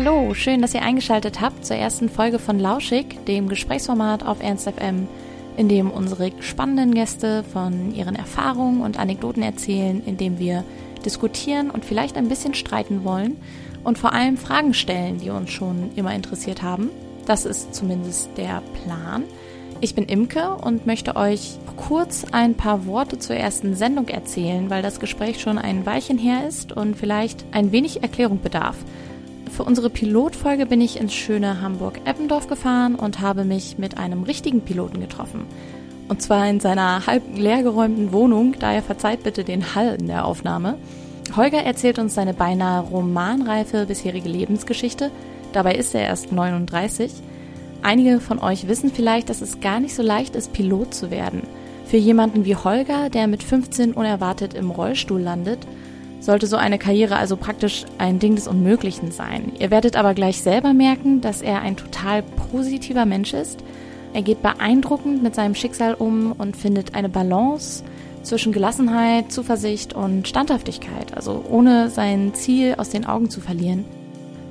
Hallo, schön, dass ihr eingeschaltet habt zur ersten Folge von Lauschig, dem Gesprächsformat auf Ernst FM, in dem unsere spannenden Gäste von ihren Erfahrungen und Anekdoten erzählen, in dem wir diskutieren und vielleicht ein bisschen streiten wollen und vor allem Fragen stellen, die uns schon immer interessiert haben. Das ist zumindest der Plan. Ich bin Imke und möchte euch kurz ein paar Worte zur ersten Sendung erzählen, weil das Gespräch schon ein Weilchen her ist und vielleicht ein wenig Erklärung bedarf. Für unsere Pilotfolge bin ich ins schöne Hamburg-Eppendorf gefahren und habe mich mit einem richtigen Piloten getroffen. Und zwar in seiner halb leergeräumten Wohnung, daher verzeiht bitte den Hall in der Aufnahme. Holger erzählt uns seine beinahe romanreife bisherige Lebensgeschichte. Dabei ist er erst 39 Einige von euch wissen vielleicht, dass es gar nicht so leicht ist, Pilot zu werden. Für jemanden wie Holger, der mit 15 unerwartet im Rollstuhl landet, sollte so eine Karriere also praktisch ein Ding des Unmöglichen sein. Ihr werdet aber gleich selber merken, dass er ein total positiver Mensch ist. Er geht beeindruckend mit seinem Schicksal um und findet eine Balance zwischen Gelassenheit, Zuversicht und Standhaftigkeit, also ohne sein Ziel aus den Augen zu verlieren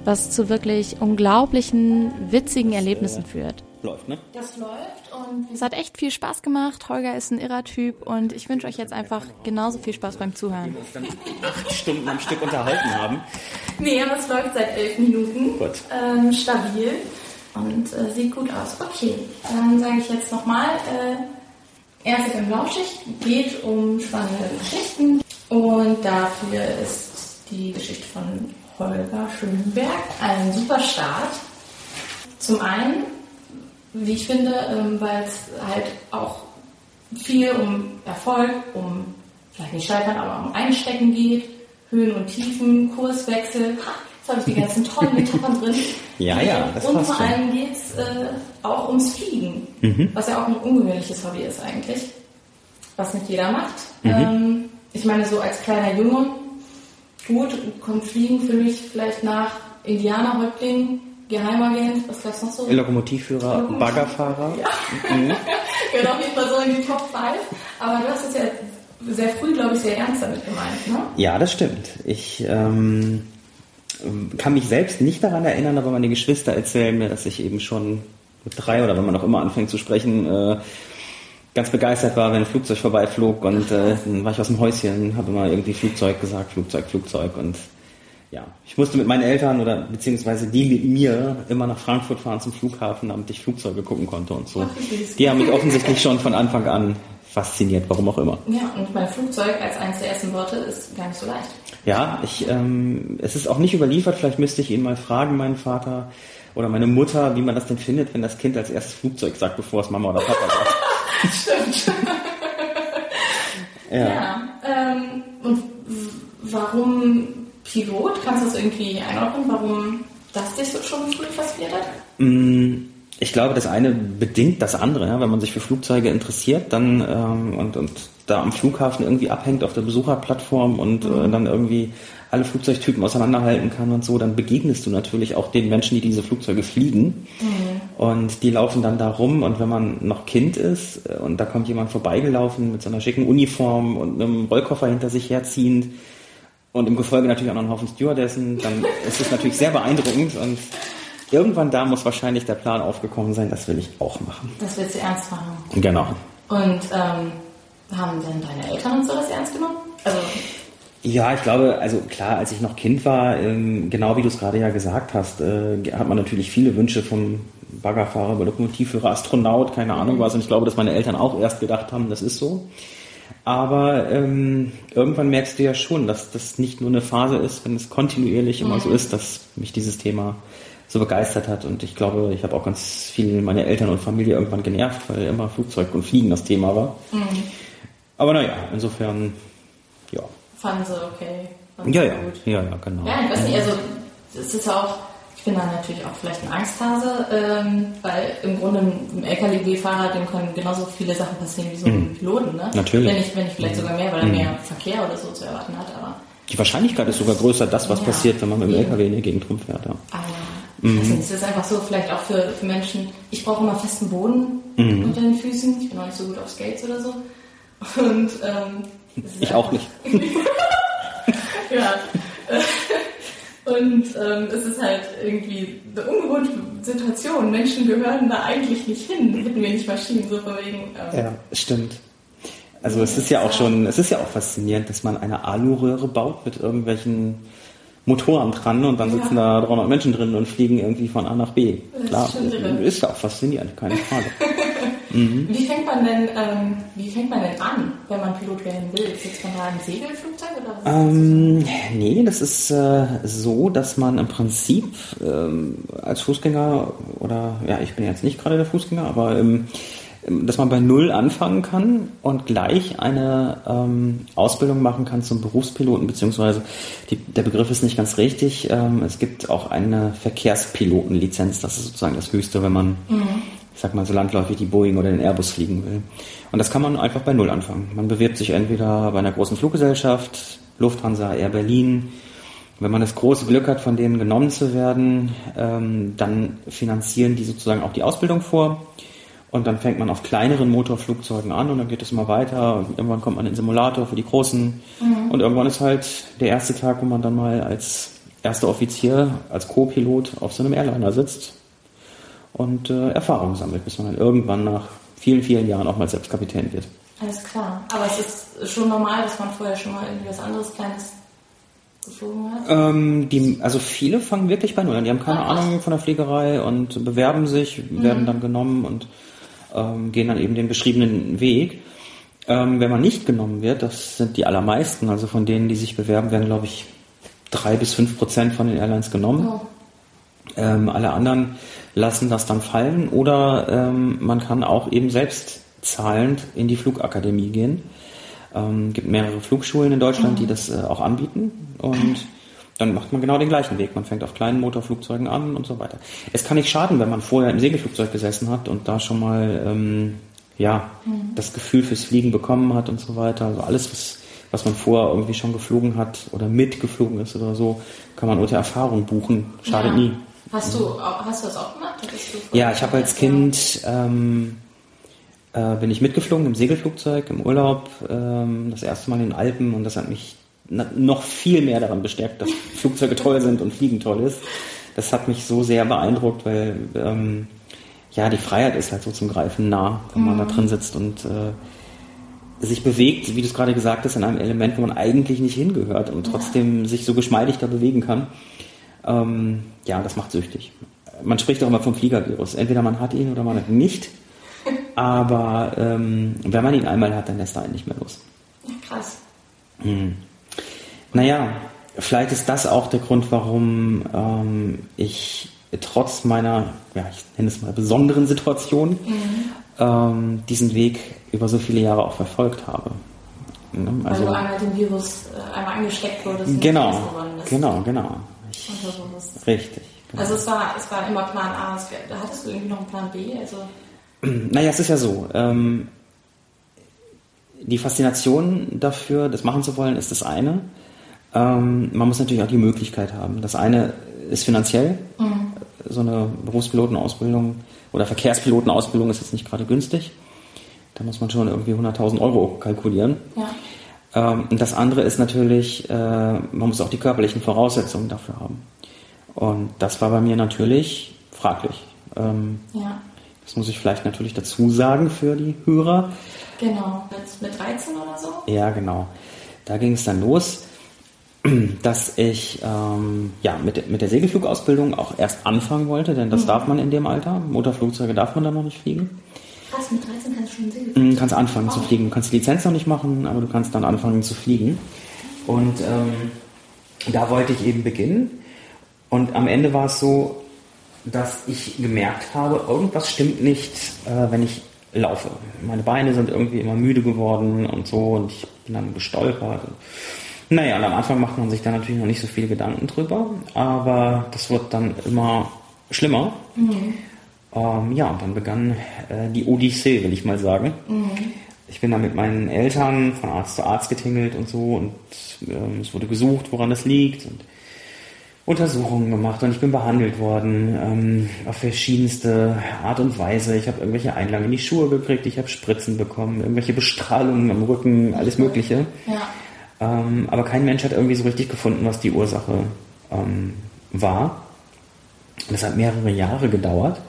was zu wirklich unglaublichen, witzigen Erlebnissen führt. Läuft, ne? Das läuft und es hat echt viel Spaß gemacht. Holger ist ein irrer Typ und ich wünsche euch jetzt einfach genauso viel Spaß beim Zuhören. Wir uns dann acht Stunden am Stück unterhalten haben. Nee, aber es läuft seit elf Minuten. Gut. Ähm, stabil und äh, sieht gut aus. Okay, dann sage ich jetzt nochmal, äh, Erste im Laufschicht geht um spannende Geschichten und dafür ist die Geschichte von Holger Schönberg. Ein super Start. Zum einen, wie ich finde, ähm, weil es halt auch viel um Erfolg, um vielleicht nicht scheitern, aber um Einstecken geht, Höhen und Tiefen, Kurswechsel. Ha, jetzt habe ich die ganzen tollen Metaphern drin. Ja, ja, das Und vor allem geht es äh, auch ums Fliegen, Mhm. was ja auch ein ungewöhnliches Hobby ist eigentlich, was nicht jeder macht. Mhm. Ähm, ich meine, so als kleiner Junge, gut, kommt Fliegen für mich vielleicht nach Indianerhäuptling, Geheimagent, was gab's noch so? Lokomotivführer, Lokomotiv- Baggerfahrer. Mhm. Gehört auf jeden Fall so in die Top 5. Aber du hast es ja sehr früh, glaube ich, sehr ernst damit gemeint, ne? Ja, das stimmt. Ich ähm, kann mich selbst nicht daran erinnern, aber meine Geschwister erzählen mir, dass ich eben schon mit drei oder wenn man noch immer anfängt zu sprechen, äh, ganz begeistert war, wenn ein Flugzeug vorbeiflog und äh, dann war ich aus dem Häuschen, habe immer irgendwie Flugzeug gesagt, Flugzeug, Flugzeug und ja, ich musste mit meinen Eltern oder beziehungsweise die mit mir immer nach Frankfurt fahren zum Flughafen, damit ich Flugzeuge gucken konnte und so. Ach. Die haben mich offensichtlich schon von Anfang an fasziniert, warum auch immer. Ja, und mein Flugzeug als eines der ersten Worte ist gar nicht so leicht. Ja, ich, ähm, es ist auch nicht überliefert. Vielleicht müsste ich ihn mal fragen, meinen Vater oder meine Mutter, wie man das denn findet, wenn das Kind als erstes Flugzeug sagt, bevor es Mama oder Papa sagt. Stimmt. Ja. Ja, ähm, und warum Pilot? Kannst du das irgendwie einordnen, warum das dich so schon früh fasziniert hat? Mm, Ich glaube, das eine bedingt das andere. Wenn man sich für Flugzeuge interessiert dann ähm, und, und da am Flughafen irgendwie abhängt auf der Besucherplattform und äh, dann irgendwie alle Flugzeugtypen auseinanderhalten kann und so, dann begegnest du natürlich auch den Menschen, die diese Flugzeuge fliegen. Und die laufen dann da rum und wenn man noch Kind ist äh, und da kommt jemand vorbeigelaufen mit so einer schicken Uniform und einem Rollkoffer hinter sich herziehend und im Gefolge natürlich auch noch einen Haufen Stewardessen, dann ist es natürlich sehr beeindruckend und irgendwann da muss wahrscheinlich der Plan aufgekommen sein, das will ich auch machen. Das willst du ernst machen. Genau. Und ähm, haben denn deine Eltern und so das ernst genommen? Also, Ja, ich glaube, also klar, als ich noch Kind war, ähm, genau wie du es gerade ja gesagt hast, äh, hat man natürlich viele Wünsche vom Baggerfahrer, Lokomotivführer, Astronaut, keine Ahnung was. Und ich glaube, dass meine Eltern auch erst gedacht haben, das ist so. Aber ähm, irgendwann merkst du ja schon, dass das nicht nur eine Phase ist, wenn es kontinuierlich immer so ist, dass mich dieses Thema so begeistert hat. Und ich glaube, ich habe auch ganz viel meine Eltern und Familie irgendwann genervt, weil immer Flugzeug und Fliegen das Thema war. Aber naja, insofern, ja. fanden sie okay. Fanden Ja, ja, gut. ja, ja, genau. Ja, ich weiß nicht, also es ist ja auch, ich bin da natürlich auch vielleicht ein Angsthase, ähm, weil im Grunde einem LKW-Fahrer, dem können genauso viele Sachen passieren wie so einem Piloten, ne? Mhm. Natürlich. Mhm. Wenn nicht, wenn nicht vielleicht sogar mehr, weil er mehr Verkehr oder so zu erwarten hat, aber, Die Wahrscheinlichkeit ist sogar größer, dass was Ja. passiert, wenn man mit dem. LKW in die Gegend rumfährt. Ja. aber Mhm. ich weiß nicht, es ist einfach so, vielleicht auch für, für Menschen, ich brauche immer festen Boden Mhm. unter den Füßen, ich bin auch nicht so gut auf Skates oder so. Und ähm, Ich auch nicht. ja. Und ähm, es ist halt irgendwie eine ungewohnte Situation. Menschen gehören da eigentlich nicht hin, hätten wir nicht Maschinen, so von wegen. Ähm, ja, stimmt. Also es ist ja auch schon, es ist ja auch faszinierend, dass man eine Aluröhre baut mit irgendwelchen Motoren dran und dann sitzen ja. da 300 Menschen drin und fliegen irgendwie von A nach B. Das Klar, ist, ist ja auch faszinierend, keine Frage. mhm. Wie fängt man denn, ähm, wie fängt man denn an, wenn man Pilot werden will? Sitzt man da im Segelflugzeug oder ähm, Nee, das ist äh, so, dass man im Prinzip ähm, als Fußgänger oder ja, ich bin jetzt nicht gerade der Fußgänger, aber ähm, dass man bei Null anfangen kann und gleich eine ähm, Ausbildung machen kann zum Berufspiloten, beziehungsweise die, der Begriff ist nicht ganz richtig. Ähm, es gibt auch eine Verkehrspilotenlizenz, das ist sozusagen das Höchste, wenn man, mhm. Ich sag mal, so landläufig die Boeing oder den Airbus fliegen will. Und das kann man einfach bei Null anfangen. Man bewirbt sich entweder bei einer großen Fluggesellschaft, Lufthansa, Air Berlin, wenn man das große Glück hat, von denen genommen zu werden, ähm, dann finanzieren die sozusagen auch die Ausbildung vor. Und dann fängt man auf kleineren Motorflugzeugen an und dann geht es immer weiter. Und irgendwann kommt man in den Simulator für die großen. Mhm. Und irgendwann ist halt der erste Tag, wo man dann mal als erster Offizier, als Co-Pilot auf so einem Airliner sitzt und äh, Erfahrung sammelt, bis man dann irgendwann nach vielen, vielen Jahren auch mal selbst Kapitän wird. Alles klar. Aber es ist schon normal, dass man vorher schon mal irgendwie was anderes Kleines geflogen hat? Ähm, die, also viele fangen wirklich bei Null an. Die haben keine Ach, Ahnung von der Fliegerei und bewerben sich, mhm. werden dann genommen und ähm, gehen dann eben den beschriebenen Weg. Ähm, wenn man nicht genommen wird, das sind die allermeisten, also von denen, die sich bewerben, werden, glaube ich, drei bis fünf Prozent von den Airlines genommen. Oh. Ähm, alle anderen lassen das dann fallen oder ähm, man kann auch eben selbst zahlend in die Flugakademie gehen. Ähm, gibt mehrere Flugschulen in Deutschland, die das äh, auch anbieten und dann macht man genau den gleichen Weg. Man fängt auf kleinen Motorflugzeugen an und so weiter. Es kann nicht schaden, wenn man vorher im Segelflugzeug gesessen hat und da schon mal ähm, ja, mhm. das Gefühl fürs Fliegen bekommen hat und so weiter. Also alles, was, was man vorher irgendwie schon geflogen hat oder mitgeflogen ist oder so, kann man unter Erfahrung buchen. Schadet ja. nie. Hast du, hast du das auch gemacht? Ja, ich habe als Kind ähm, äh, bin ich mitgeflogen im Segelflugzeug im Urlaub, ähm, das erste Mal in den Alpen und das hat mich noch viel mehr daran bestärkt, dass Flugzeuge toll sind und Fliegen toll ist. Das hat mich so sehr beeindruckt, weil ähm, ja die Freiheit ist halt so zum Greifen nah, wenn man mhm. da drin sitzt und äh, sich bewegt, wie du es gerade gesagt hast, in einem Element, wo man eigentlich nicht hingehört und trotzdem ja. sich so geschmeidig da bewegen kann. Ähm, ja, das macht süchtig. Man spricht auch immer vom Fliegervirus. Entweder man hat ihn oder man hat ihn nicht. Aber ähm, wenn man ihn einmal hat, dann lässt er einen nicht mehr los. Ja, krass. Hm. Naja, vielleicht ist das auch der Grund, warum ähm, ich trotz meiner, ja, ich nenne es mal besonderen Situation, mhm. ähm, diesen Weg über so viele Jahre auch verfolgt habe. Ne? Also, Weil du einmal den Virus äh, einmal angesteckt wurdest. Genau, genau, genau. Ich, richtig. Genau. Also es war, es war immer Plan A. hattest du irgendwie noch einen Plan B? Also naja, es ist ja so. Ähm, die Faszination dafür, das machen zu wollen, ist das eine. Ähm, man muss natürlich auch die Möglichkeit haben. Das eine ist finanziell. Mhm. So eine Berufspilotenausbildung oder Verkehrspilotenausbildung ist jetzt nicht gerade günstig. Da muss man schon irgendwie 100.000 Euro kalkulieren. Ja. Ähm, das andere ist natürlich, äh, man muss auch die körperlichen Voraussetzungen dafür haben. Und das war bei mir natürlich fraglich. Ähm, ja. Das muss ich vielleicht natürlich dazu sagen für die Hörer. Genau, mit, mit 13 oder so? Ja, genau. Da ging es dann los, dass ich ähm, ja, mit, mit der Segelflugausbildung auch erst anfangen wollte, denn das mhm. darf man in dem Alter. Motorflugzeuge darf man da noch nicht fliegen. Krass, mit 13 kannst du schon Segelflugzeug? Du kannst anfangen wow. zu fliegen. Du kannst die Lizenz noch nicht machen, aber du kannst dann anfangen zu fliegen. Und ähm, da wollte ich eben beginnen. Und am Ende war es so, dass ich gemerkt habe, irgendwas stimmt nicht, äh, wenn ich laufe. Meine Beine sind irgendwie immer müde geworden und so und ich bin dann gestolpert. Naja, und am Anfang macht man sich da natürlich noch nicht so viele Gedanken drüber, aber das wird dann immer schlimmer. Mhm. Ähm, ja, und dann begann äh, die Odyssee, will ich mal sagen. Mhm. Ich bin dann mit meinen Eltern von Arzt zu Arzt getingelt und so und ähm, es wurde gesucht, woran das liegt. Und Untersuchungen gemacht und ich bin behandelt worden ähm, auf verschiedenste Art und Weise. Ich habe irgendwelche Einlagen in die Schuhe gekriegt, ich habe Spritzen bekommen, irgendwelche Bestrahlungen am Rücken, alles Mögliche. Ja. Ähm, aber kein Mensch hat irgendwie so richtig gefunden, was die Ursache ähm, war. Und das hat mehrere Jahre gedauert,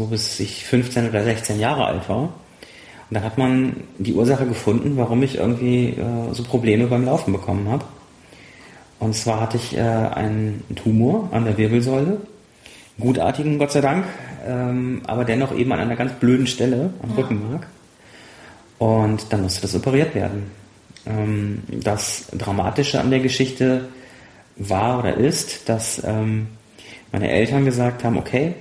so bis ich 15 oder 16 Jahre alt war. Und dann hat man die Ursache gefunden, warum ich irgendwie äh, so Probleme beim Laufen bekommen habe. Und zwar hatte ich äh, einen Tumor an der Wirbelsäule, gutartigen Gott sei Dank, ähm, aber dennoch eben an einer ganz blöden Stelle am ja. Rückenmark. Und dann musste das operiert werden. Ähm, das Dramatische an der Geschichte war oder ist, dass ähm, meine Eltern gesagt haben, okay,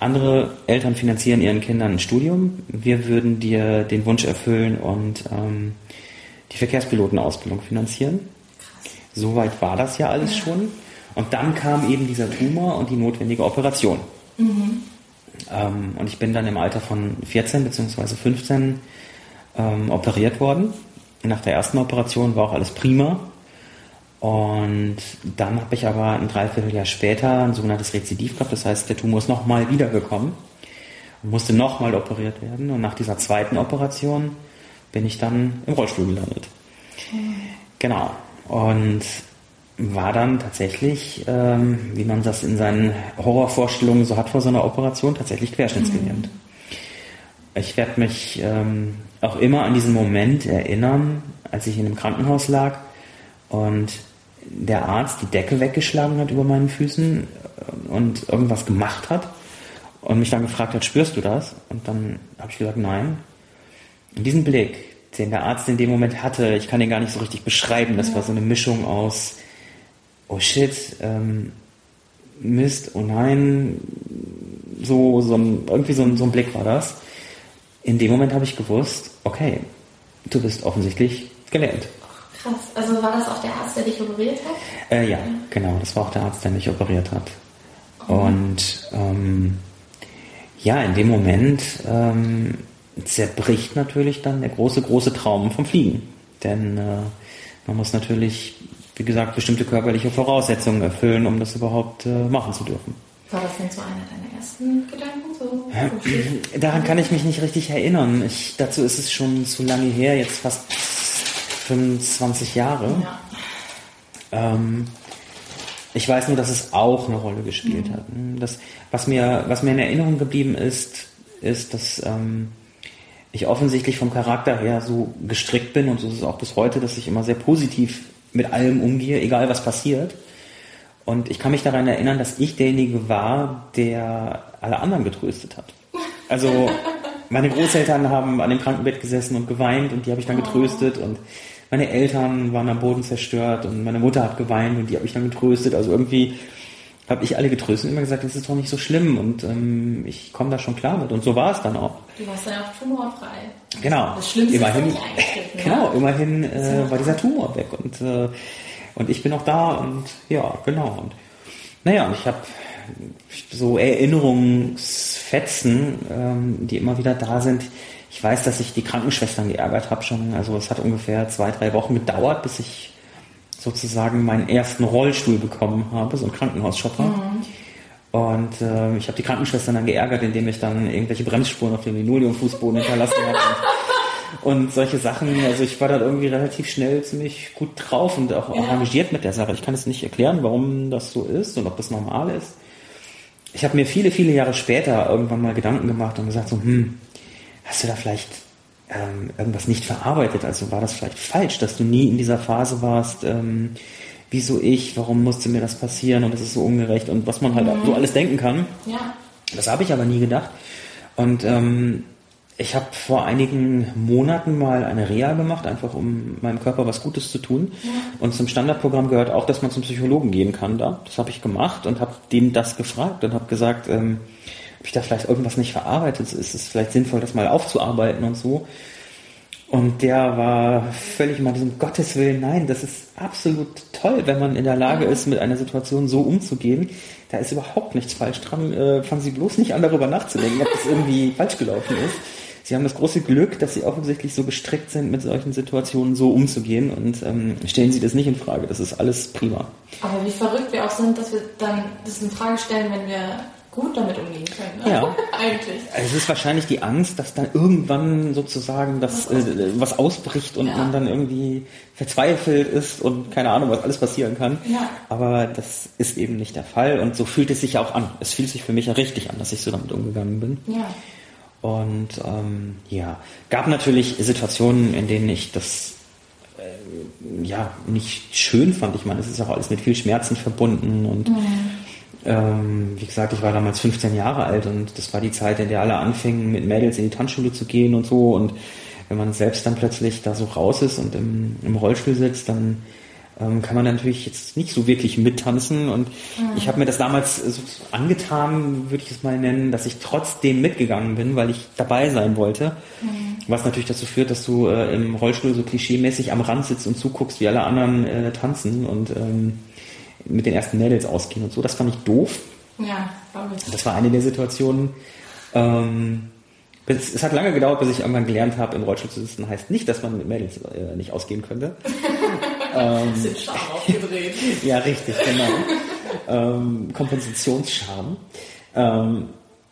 andere Eltern finanzieren ihren Kindern ein Studium, wir würden dir den Wunsch erfüllen und ähm, die Verkehrspilotenausbildung finanzieren. Soweit war das ja alles schon. Und dann kam eben dieser Tumor und die notwendige Operation. Mhm. Ähm, und ich bin dann im Alter von 14 bzw. 15 ähm, operiert worden. Nach der ersten Operation war auch alles prima. Und dann habe ich aber ein Dreivierteljahr später ein sogenanntes Rezidiv gehabt. Das heißt, der Tumor ist nochmal wiedergekommen und musste nochmal operiert werden. Und nach dieser zweiten Operation bin ich dann im Rollstuhl gelandet. Mhm. Genau. Und war dann tatsächlich, ähm, wie man das in seinen Horrorvorstellungen so hat vor so einer Operation, tatsächlich querschnittsgelähmt. Mhm. Ich werde mich ähm, auch immer an diesen Moment erinnern, als ich in einem Krankenhaus lag und der Arzt die Decke weggeschlagen hat über meinen Füßen und irgendwas gemacht hat und mich dann gefragt hat, spürst du das? Und dann habe ich gesagt, nein. Und diesen Blick, den der Arzt in dem Moment hatte, ich kann den gar nicht so richtig beschreiben, das war so eine Mischung aus, oh shit, ähm, Mist, oh nein, so, so ein, irgendwie so ein, so ein Blick war das. In dem Moment habe ich gewusst, okay, du bist offensichtlich gelähmt. Krass. Also war das auch der Arzt, der dich operiert hat? Äh, ja, genau. Das war auch der Arzt, der mich operiert hat. Oh. Und ähm, ja, in dem Moment ähm, zerbricht natürlich dann der große, große Traum vom Fliegen. Denn äh, man muss natürlich, wie gesagt, bestimmte körperliche Voraussetzungen erfüllen, um das überhaupt äh, machen zu dürfen. War das denn so einer deiner ersten Gedanken? So Daran kann ich mich nicht richtig erinnern. Ich, dazu ist es schon zu lange her, jetzt fast 25 Jahre. Ja. Ähm, ich weiß nur, dass es auch eine Rolle gespielt mhm. hat. Das, was, mir, was mir in Erinnerung geblieben ist, ist, dass ähm, ich offensichtlich vom Charakter her so gestrickt bin und so ist es auch bis heute, dass ich immer sehr positiv mit allem umgehe, egal was passiert. Und ich kann mich daran erinnern, dass ich derjenige war, der alle anderen getröstet hat. Also meine Großeltern haben an dem Krankenbett gesessen und geweint und die habe ich dann oh. getröstet und meine Eltern waren am Boden zerstört und meine Mutter hat geweint und die habe ich dann getröstet. Also irgendwie habe ich alle getröstet und immer gesagt, das ist doch nicht so schlimm und ähm, ich komme da schon klar mit. Und so war es dann auch. Du warst dann auch tumorfrei. Genau. Das Schlimmste immerhin, ist ne? Genau, immerhin äh, war dieser Tumor weg und, äh, und ich bin auch da und ja, genau. Und naja, und ich habe so Erinnerungsfetzen, ähm, die immer wieder da sind. Ich weiß, dass ich die Krankenschwestern geärgert habe schon. Also es hat ungefähr zwei, drei Wochen gedauert, bis ich sozusagen meinen ersten Rollstuhl bekommen habe, so ein Krankenhausshopper. Mhm. Und äh, ich habe die Krankenschwestern dann geärgert, indem ich dann irgendwelche Bremsspuren auf dem Linoleumfußboden hinterlassen habe. Und, und, solche Sachen, also ich war dann irgendwie relativ schnell ziemlich gut drauf und auch ja. engagiert mit der Sache. Ich kann es nicht erklären, warum das so ist und ob das normal ist. Ich habe mir viele, viele Jahre später irgendwann mal Gedanken gemacht und gesagt so, hm, hast du da vielleicht ähm, irgendwas nicht verarbeitet? Also war das vielleicht falsch, dass du nie in dieser Phase warst? Ähm, wieso ich? Warum musste mir das passieren? Und das ist so ungerecht und was man halt mhm. so alles denken kann. Ja. Das habe ich aber nie gedacht. Und ähm, ich habe vor einigen Monaten mal eine Reha gemacht, einfach um meinem Körper was Gutes zu tun. Ja. Und zum Standardprogramm gehört auch, dass man zum Psychologen gehen kann da. Das habe ich gemacht und habe dem das gefragt und habe gesagt, ähm, habe ich da vielleicht irgendwas nicht verarbeitet? Ist es vielleicht sinnvoll, das mal aufzuarbeiten und so? Und der war völlig mal diesem Gottes Willen, nein, das ist absolut toll, wenn man in der Lage ist, mit einer Situation so umzugehen. Da ist überhaupt nichts falsch dran. Äh, fangen Sie bloß nicht an, darüber nachzudenken, ob das irgendwie falsch gelaufen ist. Sie haben das große Glück, dass Sie offensichtlich so gestrickt sind, mit solchen Situationen so umzugehen und ähm, stellen Sie das nicht in Frage. Das ist alles prima. Aber wie verrückt wir auch sind, dass wir dann das in Frage stellen, wenn wir gut damit umgehen können. Ne? Ja, eigentlich. Es ist wahrscheinlich die Angst, dass dann irgendwann sozusagen das was, äh, was ausbricht und ja. man dann irgendwie verzweifelt ist und keine Ahnung, was alles passieren kann. Ja. Aber das ist eben nicht der Fall und so fühlt es sich ja auch an. Es fühlt sich für mich ja richtig an, dass ich so damit umgegangen bin. Ja. Und ähm, ja, gab natürlich Situationen, in denen ich das äh, ja nicht schön fand. Ich meine, es ist auch alles mit viel Schmerzen verbunden und mhm. Ähm, wie gesagt, ich war damals 15 Jahre alt und das war die Zeit, in der alle anfingen, mit Mädels in die Tanzschule zu gehen und so. Und wenn man selbst dann plötzlich da so raus ist und im, im Rollstuhl sitzt, dann ähm, kann man natürlich jetzt nicht so wirklich mittanzen. Und mhm. ich habe mir das damals so angetan, würde ich es mal nennen, dass ich trotzdem mitgegangen bin, weil ich dabei sein wollte. Mhm. Was natürlich dazu führt, dass du äh, im Rollstuhl so klischeemäßig am Rand sitzt und zuguckst, wie alle anderen äh, tanzen und ähm, mit den ersten Mädels ausgehen und so. Das fand ich doof. Ja, glaube ich. Das war eine der Situationen. Ähm, es, hat lange gedauert, bis ich irgendwann gelernt habe, im Rollstuhl zu sitzen. Heißt nicht, dass man mit Mädels äh, nicht ausgehen könnte. ähm, Bisschen Charme aufgedreht. ja, richtig, genau. ähm, Kompensationscharme. Ähm,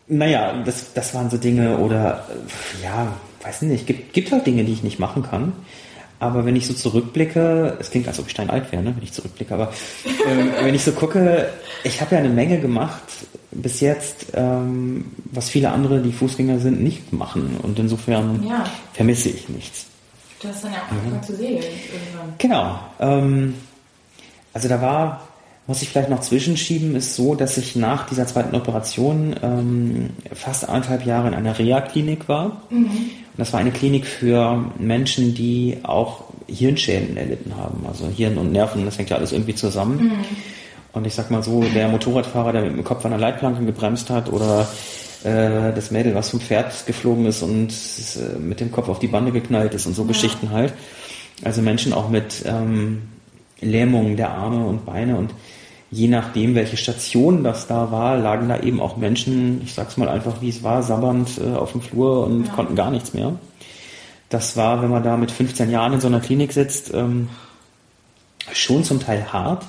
naja, das, das waren so Dinge oder äh, ja, weiß nicht, gibt, gibt halt Dinge, die ich nicht machen kann. Aber wenn ich so zurückblicke, es klingt, als ob ich steinalt wäre, ne, wenn ich zurückblicke, aber äh, wenn ich so gucke, ich habe ja eine Menge gemacht bis jetzt, ähm, was viele andere, die Fußgänger sind, nicht machen. Und insofern ja. vermisse ich nichts. Du hast dann ja auch angefangen zu segeln irgendwann. Genau. Ähm, also da war, muss ich vielleicht noch zwischenschieben, ist so, dass ich nach dieser zweiten Operation ähm, fast anderthalb Jahre in einer Reha-Klinik war. Mhm. Und das war eine Klinik für Menschen, die auch Hirnschäden erlitten haben. Also Hirn und Nerven, das hängt ja alles irgendwie zusammen. Mhm. Und ich sag mal so, der Motorradfahrer, der mit dem Kopf an der Leitplanke gebremst hat oder äh, das Mädel, was vom Pferd geflogen ist und äh, mit dem Kopf auf die Bande geknallt ist und so ja. Geschichten halt. Also Menschen auch mit ähm, Lähmungen der Arme und Beine und je nachdem, welche Station das da war, lagen da eben auch Menschen, ich sag's mal einfach, wie es war, sabbernd äh, auf dem Flur und ja. konnten gar nichts mehr. Das war, wenn man da mit 15 Jahren in so einer Klinik sitzt, ähm, schon zum Teil hart,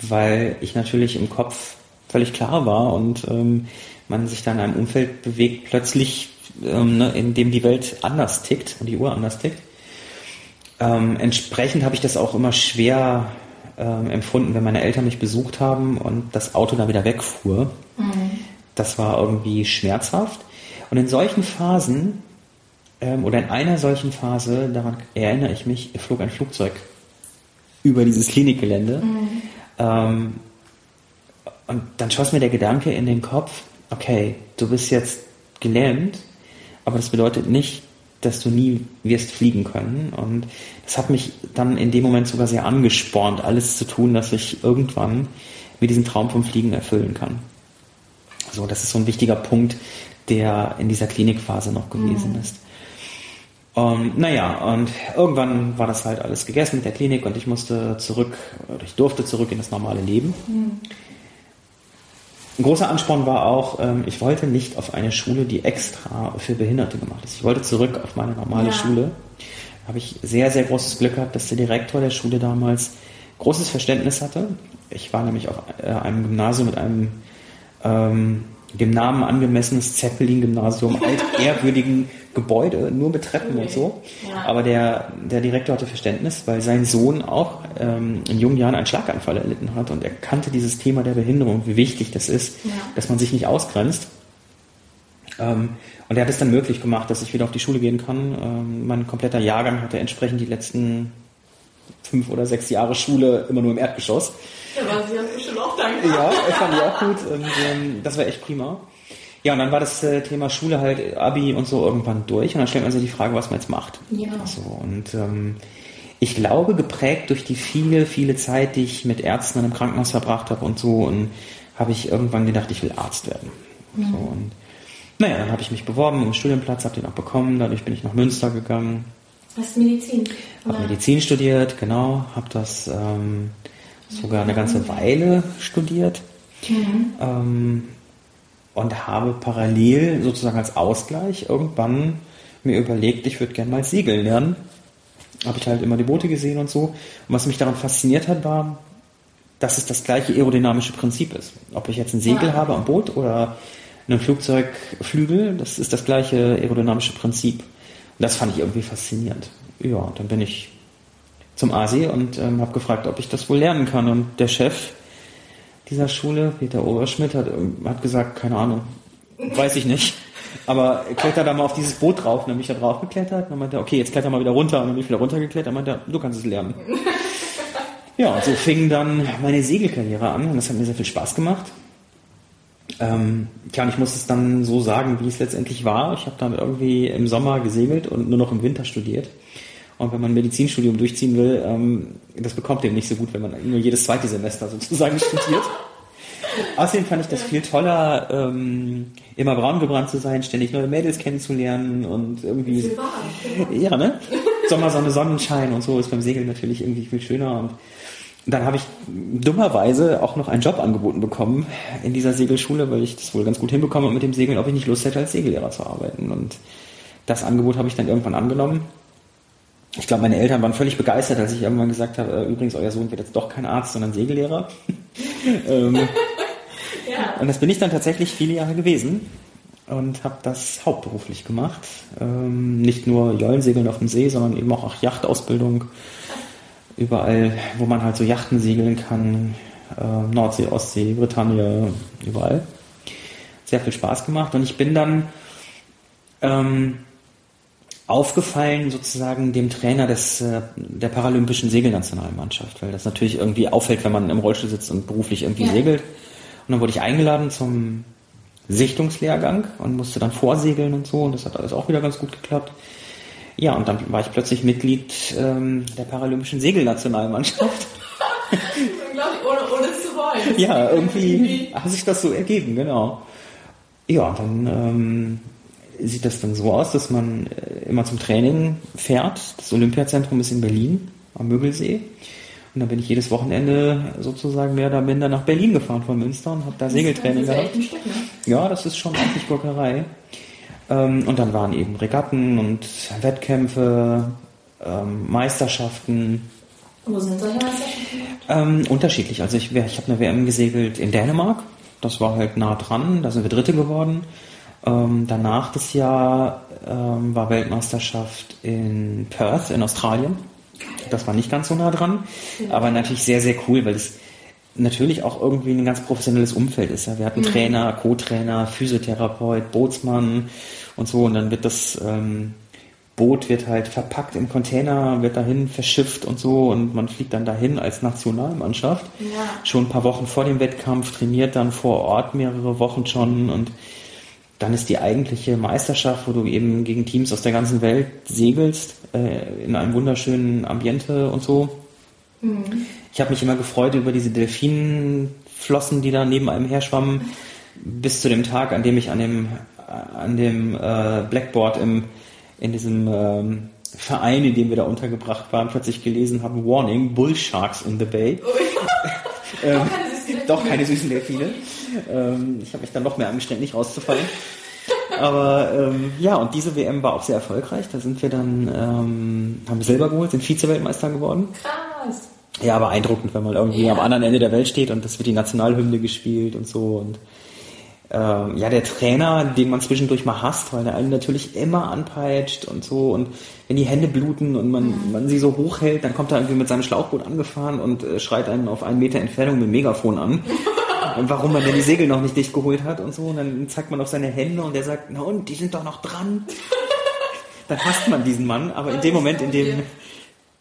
weil ich natürlich im Kopf völlig klar war und ähm, man sich dann in einem Umfeld bewegt, plötzlich, ähm, ne, in dem die Welt anders tickt und die Uhr anders tickt. Ähm, entsprechend habe ich das auch immer schwer ähm, empfunden, wenn meine Eltern mich besucht haben und das Auto dann wieder wegfuhr. Mhm. Das war irgendwie schmerzhaft. Und in solchen Phasen, ähm, oder in einer solchen Phase, daran erinnere ich mich, flog ein Flugzeug über dieses Klinikgelände. Mhm. Ähm, und dann schoss mir der Gedanke in den Kopf, okay, du bist jetzt gelähmt, aber das bedeutet nicht, dass du nie wirst fliegen können. Und das hat mich dann in dem Moment sogar sehr angespornt, alles zu tun, dass ich irgendwann mir diesen Traum vom Fliegen erfüllen kann. So, das ist so ein wichtiger Punkt, der in dieser Klinikphase noch gewesen mhm. ist. Und naja, und irgendwann war das halt alles gegessen mit der Klinik und ich musste zurück, oder ich durfte zurück in das normale Leben. Mhm. Ein großer Ansporn war auch, ähm, ich wollte nicht auf eine Schule, die extra für Behinderte gemacht ist. Ich wollte zurück auf meine normale ja. Schule. Da habe ich sehr, sehr großes Glück gehabt, dass der Direktor der Schule damals großes Verständnis hatte. Ich war nämlich auf äh, einem Gymnasium mit einem ähm, dem Namen angemessenes Zeppelin-Gymnasium, altehrwürdigen Gebäude, nur mit Treppen und so. Ja. Aber der, der Direktor hatte Verständnis, weil sein Sohn auch ähm, in jungen Jahren einen Schlaganfall erlitten hat und er kannte dieses Thema der Behinderung, wie wichtig das ist, ja. dass man sich nicht ausgrenzt. Ähm, und er hat es dann möglich gemacht, dass ich wieder auf die Schule gehen kann. Ähm, mein kompletter Jahrgang hatte entsprechend die letzten fünf oder sechs Jahre Schule immer nur im Erdgeschoss. Ja, war sie ja bestimmt auch dankbar. Ja, ich fand die auch gut. Und, ähm, das war echt prima. Ja, und dann war das äh, Thema Schule halt, Abi und so irgendwann durch. Und dann stellt man sich die Frage, was man jetzt macht. Ja. So, und ähm, ich glaube, geprägt durch die viele, viele Zeit, die ich mit Ärzten in einem Krankenhaus verbracht habe und so, und habe ich irgendwann gedacht, ich will Arzt werden. Mhm. So, und naja, dann habe ich mich beworben um Studienplatz, habe den auch bekommen. Dadurch bin ich nach Münster gegangen. Hast Medizin? Habe Medizin studiert, genau. Habe das ähm, sogar eine ganze Weile studiert. Mhm. Ähm, und habe parallel sozusagen als Ausgleich irgendwann mir überlegt, ich würde gerne mal segeln lernen. Habe ich halt immer die Boote gesehen und so. Und was mich daran fasziniert hat, war, dass es das gleiche aerodynamische Prinzip ist. Ob ich jetzt ein Segel ja. habe am Boot oder einem Flugzeugflügel. Das ist das gleiche aerodynamische Prinzip. Und das fand ich irgendwie faszinierend. Ja, und dann bin ich zum ASI und ähm, habe gefragt, ob ich das wohl lernen kann. Und der Chef dieser Schule, Peter Oberschmidt, hat, ähm, hat gesagt, keine Ahnung, weiß ich nicht. Aber kletter da mal auf dieses Boot drauf. Und dann bin ich da drauf geklettert. Und dann meinte er, okay, jetzt kletter mal wieder runter. Und dann bin ich wieder runtergeklettert. Und meinte er, du kannst es lernen. Ja, und so fing dann meine Segelkarriere an. Und das hat mir sehr viel Spaß gemacht. Ähm, tja, und ich muss es dann so sagen, wie es letztendlich war. Ich habe dann irgendwie im Sommer gesegelt und nur noch im Winter studiert. Und wenn man ein Medizinstudium durchziehen will, ähm, das bekommt eben nicht so gut, wenn man nur jedes zweite Semester sozusagen studiert. Außerdem fand ich das viel toller, ähm, immer braun gebrannt zu sein, ständig neue Mädels kennenzulernen und irgendwie. Ja, ne? Sommer, Sonne, Sonnenschein und so ist beim Segeln natürlich irgendwie viel schöner. Und dann habe ich dummerweise auch noch einen Job angeboten bekommen in dieser Segelschule, weil ich das wohl ganz gut hinbekomme mit dem Segeln, ob ich nicht Lust hätte, als Segellehrer zu arbeiten. Und das Angebot habe ich dann irgendwann angenommen. Ich glaube, meine Eltern waren völlig begeistert, als ich irgendwann gesagt habe, äh, übrigens, euer Sohn wird jetzt doch kein Arzt, sondern Segellehrer. ähm, ja. Und das bin ich dann tatsächlich viele Jahre gewesen und habe das hauptberuflich gemacht. Ähm, nicht nur Jollensegeln auf dem See, sondern eben auch Yachtausbildung. Überall, wo man halt so Yachten segeln kann. Äh, Nordsee, Ostsee, Bretagne, überall. Sehr viel Spaß gemacht. Und ich bin dann ähm, aufgefallen sozusagen dem Trainer des, äh, der paralympischen Segelnationalmannschaft, weil das natürlich irgendwie auffällt, wenn man im Rollstuhl sitzt und beruflich irgendwie ja. segelt. Und dann wurde ich eingeladen zum Sichtungslehrgang und musste dann vorsegeln und so und das hat alles auch wieder ganz gut geklappt. Ja, und dann war ich plötzlich Mitglied ähm, der paralympischen Segelnationalmannschaft. ohne, ohne zu wollen. Ja, irgendwie hat sich das so ergeben, genau. Ja, dann ähm, sieht das dann so aus, dass man äh, immer zum Training fährt. Das Olympiazentrum ist in Berlin am Mögelsee. Und dann bin ich jedes Wochenende sozusagen mehr oder minder nach Berlin gefahren von Münster und habe da Segeltraining gehabt. Stück, ne? Ja, das ist schon eigentlich Gurkerei. Ähm, und dann waren eben Regatten und Wettkämpfe, ähm, Meisterschaften. Wo sind solche Meisterschaften? Ähm, unterschiedlich. Also ich, ich habe eine WM gesegelt in Dänemark. Das war halt nah dran. Da sind wir Dritte geworden. Ähm, danach das Jahr ähm, war Weltmeisterschaft in Perth in Australien. Das war nicht ganz so nah dran, aber natürlich sehr, sehr cool, weil es natürlich auch irgendwie ein ganz professionelles Umfeld ist. Ja. Wir hatten mhm. Trainer, Co-Trainer, Physiotherapeut, Bootsmann und so und dann wird das ähm, Boot wird halt verpackt im Container, wird dahin verschifft und so und man fliegt dann dahin als Nationalmannschaft. Ja. Schon ein paar Wochen vor dem Wettkampf, trainiert dann vor Ort mehrere Wochen schon und dann ist die eigentliche Meisterschaft, wo du eben gegen Teams aus der ganzen Welt segelst, äh, in einem wunderschönen Ambiente und so. Mhm. Ich habe mich immer gefreut über diese Delfinenflossen, die da neben einem herschwammen, bis zu dem Tag, an dem ich an dem, an dem äh, Blackboard im, in diesem ähm, Verein, in dem wir da untergebracht waren, plötzlich gelesen habe, Warning, Bull Sharks in the Bay. Oh, ja. ähm, doch keine süßen Delfine. Ähm, ich habe mich dann noch mehr angestrengt, nicht rauszufallen. Aber ähm, ja, und diese WM war auch sehr erfolgreich. Da sind wir dann, ähm, haben Silber geholt, sind Vize-Weltmeister geworden. Krass. Ja, beeindruckend, wenn man irgendwie ja. am anderen Ende der Welt steht und das wird die Nationalhymne gespielt und so. Und ähm, ja, der Trainer, den man zwischendurch mal hasst, weil der einen natürlich immer anpeitscht und so. Und wenn die Hände bluten und man, mhm. man sie so hochhält, dann kommt er irgendwie mit seinem Schlauchboot angefahren und äh, schreit einen auf einen Meter Entfernung mit dem Megafon an. und warum man denn die Segel noch nicht dicht geholt hat und so. Und dann zeigt man auf seine Hände und der sagt, na und, die sind doch noch dran. dann hasst man diesen Mann, aber in dem Moment, in dem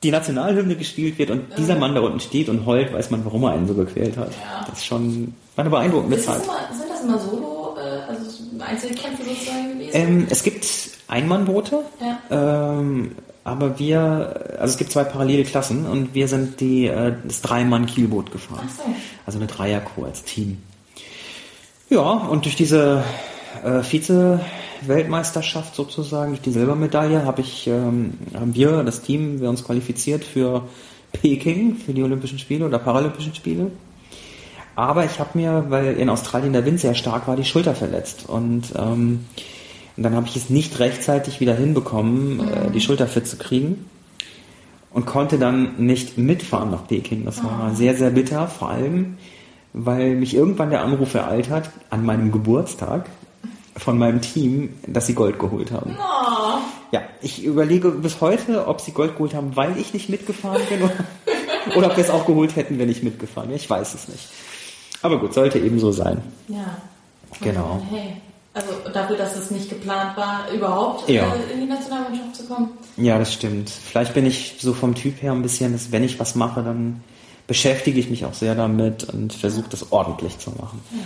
die Nationalhymne gespielt wird und dieser Mann da unten steht und heult, weiß man, warum er einen so gequält hat. Ja. Das ist schon eine beeindruckende Zeit. Immer, sind das immer Solo, äh, also Einzelkämpfe sozusagen gewesen? Ähm, es gibt Einmannboote. Ja. Ähm, aber wir, also es gibt zwei parallele Klassen und wir sind die, äh, das Dreimann-Kielboot gefahren. Ach so. Also eine Dreiercrew als Team. Ja, und durch diese äh, Vize-Weltmeisterschaft sozusagen, durch die Silbermedaille, habe ich, ähm, haben wir, das Team, wir uns qualifiziert für Peking, für die Olympischen Spiele oder Paralympischen Spiele. Aber ich habe mir, weil in Australien der Wind sehr stark war, die Schulter verletzt. Und ähm, und dann habe ich es nicht rechtzeitig wieder hinbekommen, äh, mhm. die Schulter fit zu kriegen. Und konnte dann nicht mitfahren nach Peking. Das war oh. sehr, sehr bitter, vor allem, weil mich irgendwann der Anruf ereilt hat, an meinem Geburtstag, von meinem Team, dass sie Gold geholt haben. Oh. Ja, ich überlege bis heute, ob sie Gold geholt haben, weil ich nicht mitgefahren bin oder, oder ob wir es auch geholt hätten, wenn ich mitgefahren wäre. Ich weiß es nicht. Aber gut, sollte eben so sein. Ja. Genau. Hey. Also dafür, dass es nicht geplant war, überhaupt ja. äh, in die Nationalmannschaft zu kommen. Ja, das stimmt. Vielleicht bin ich so vom Typ her ein bisschen, dass wenn ich was mache, dann beschäftige ich mich auch sehr damit und versuche das ordentlich zu machen. Ja.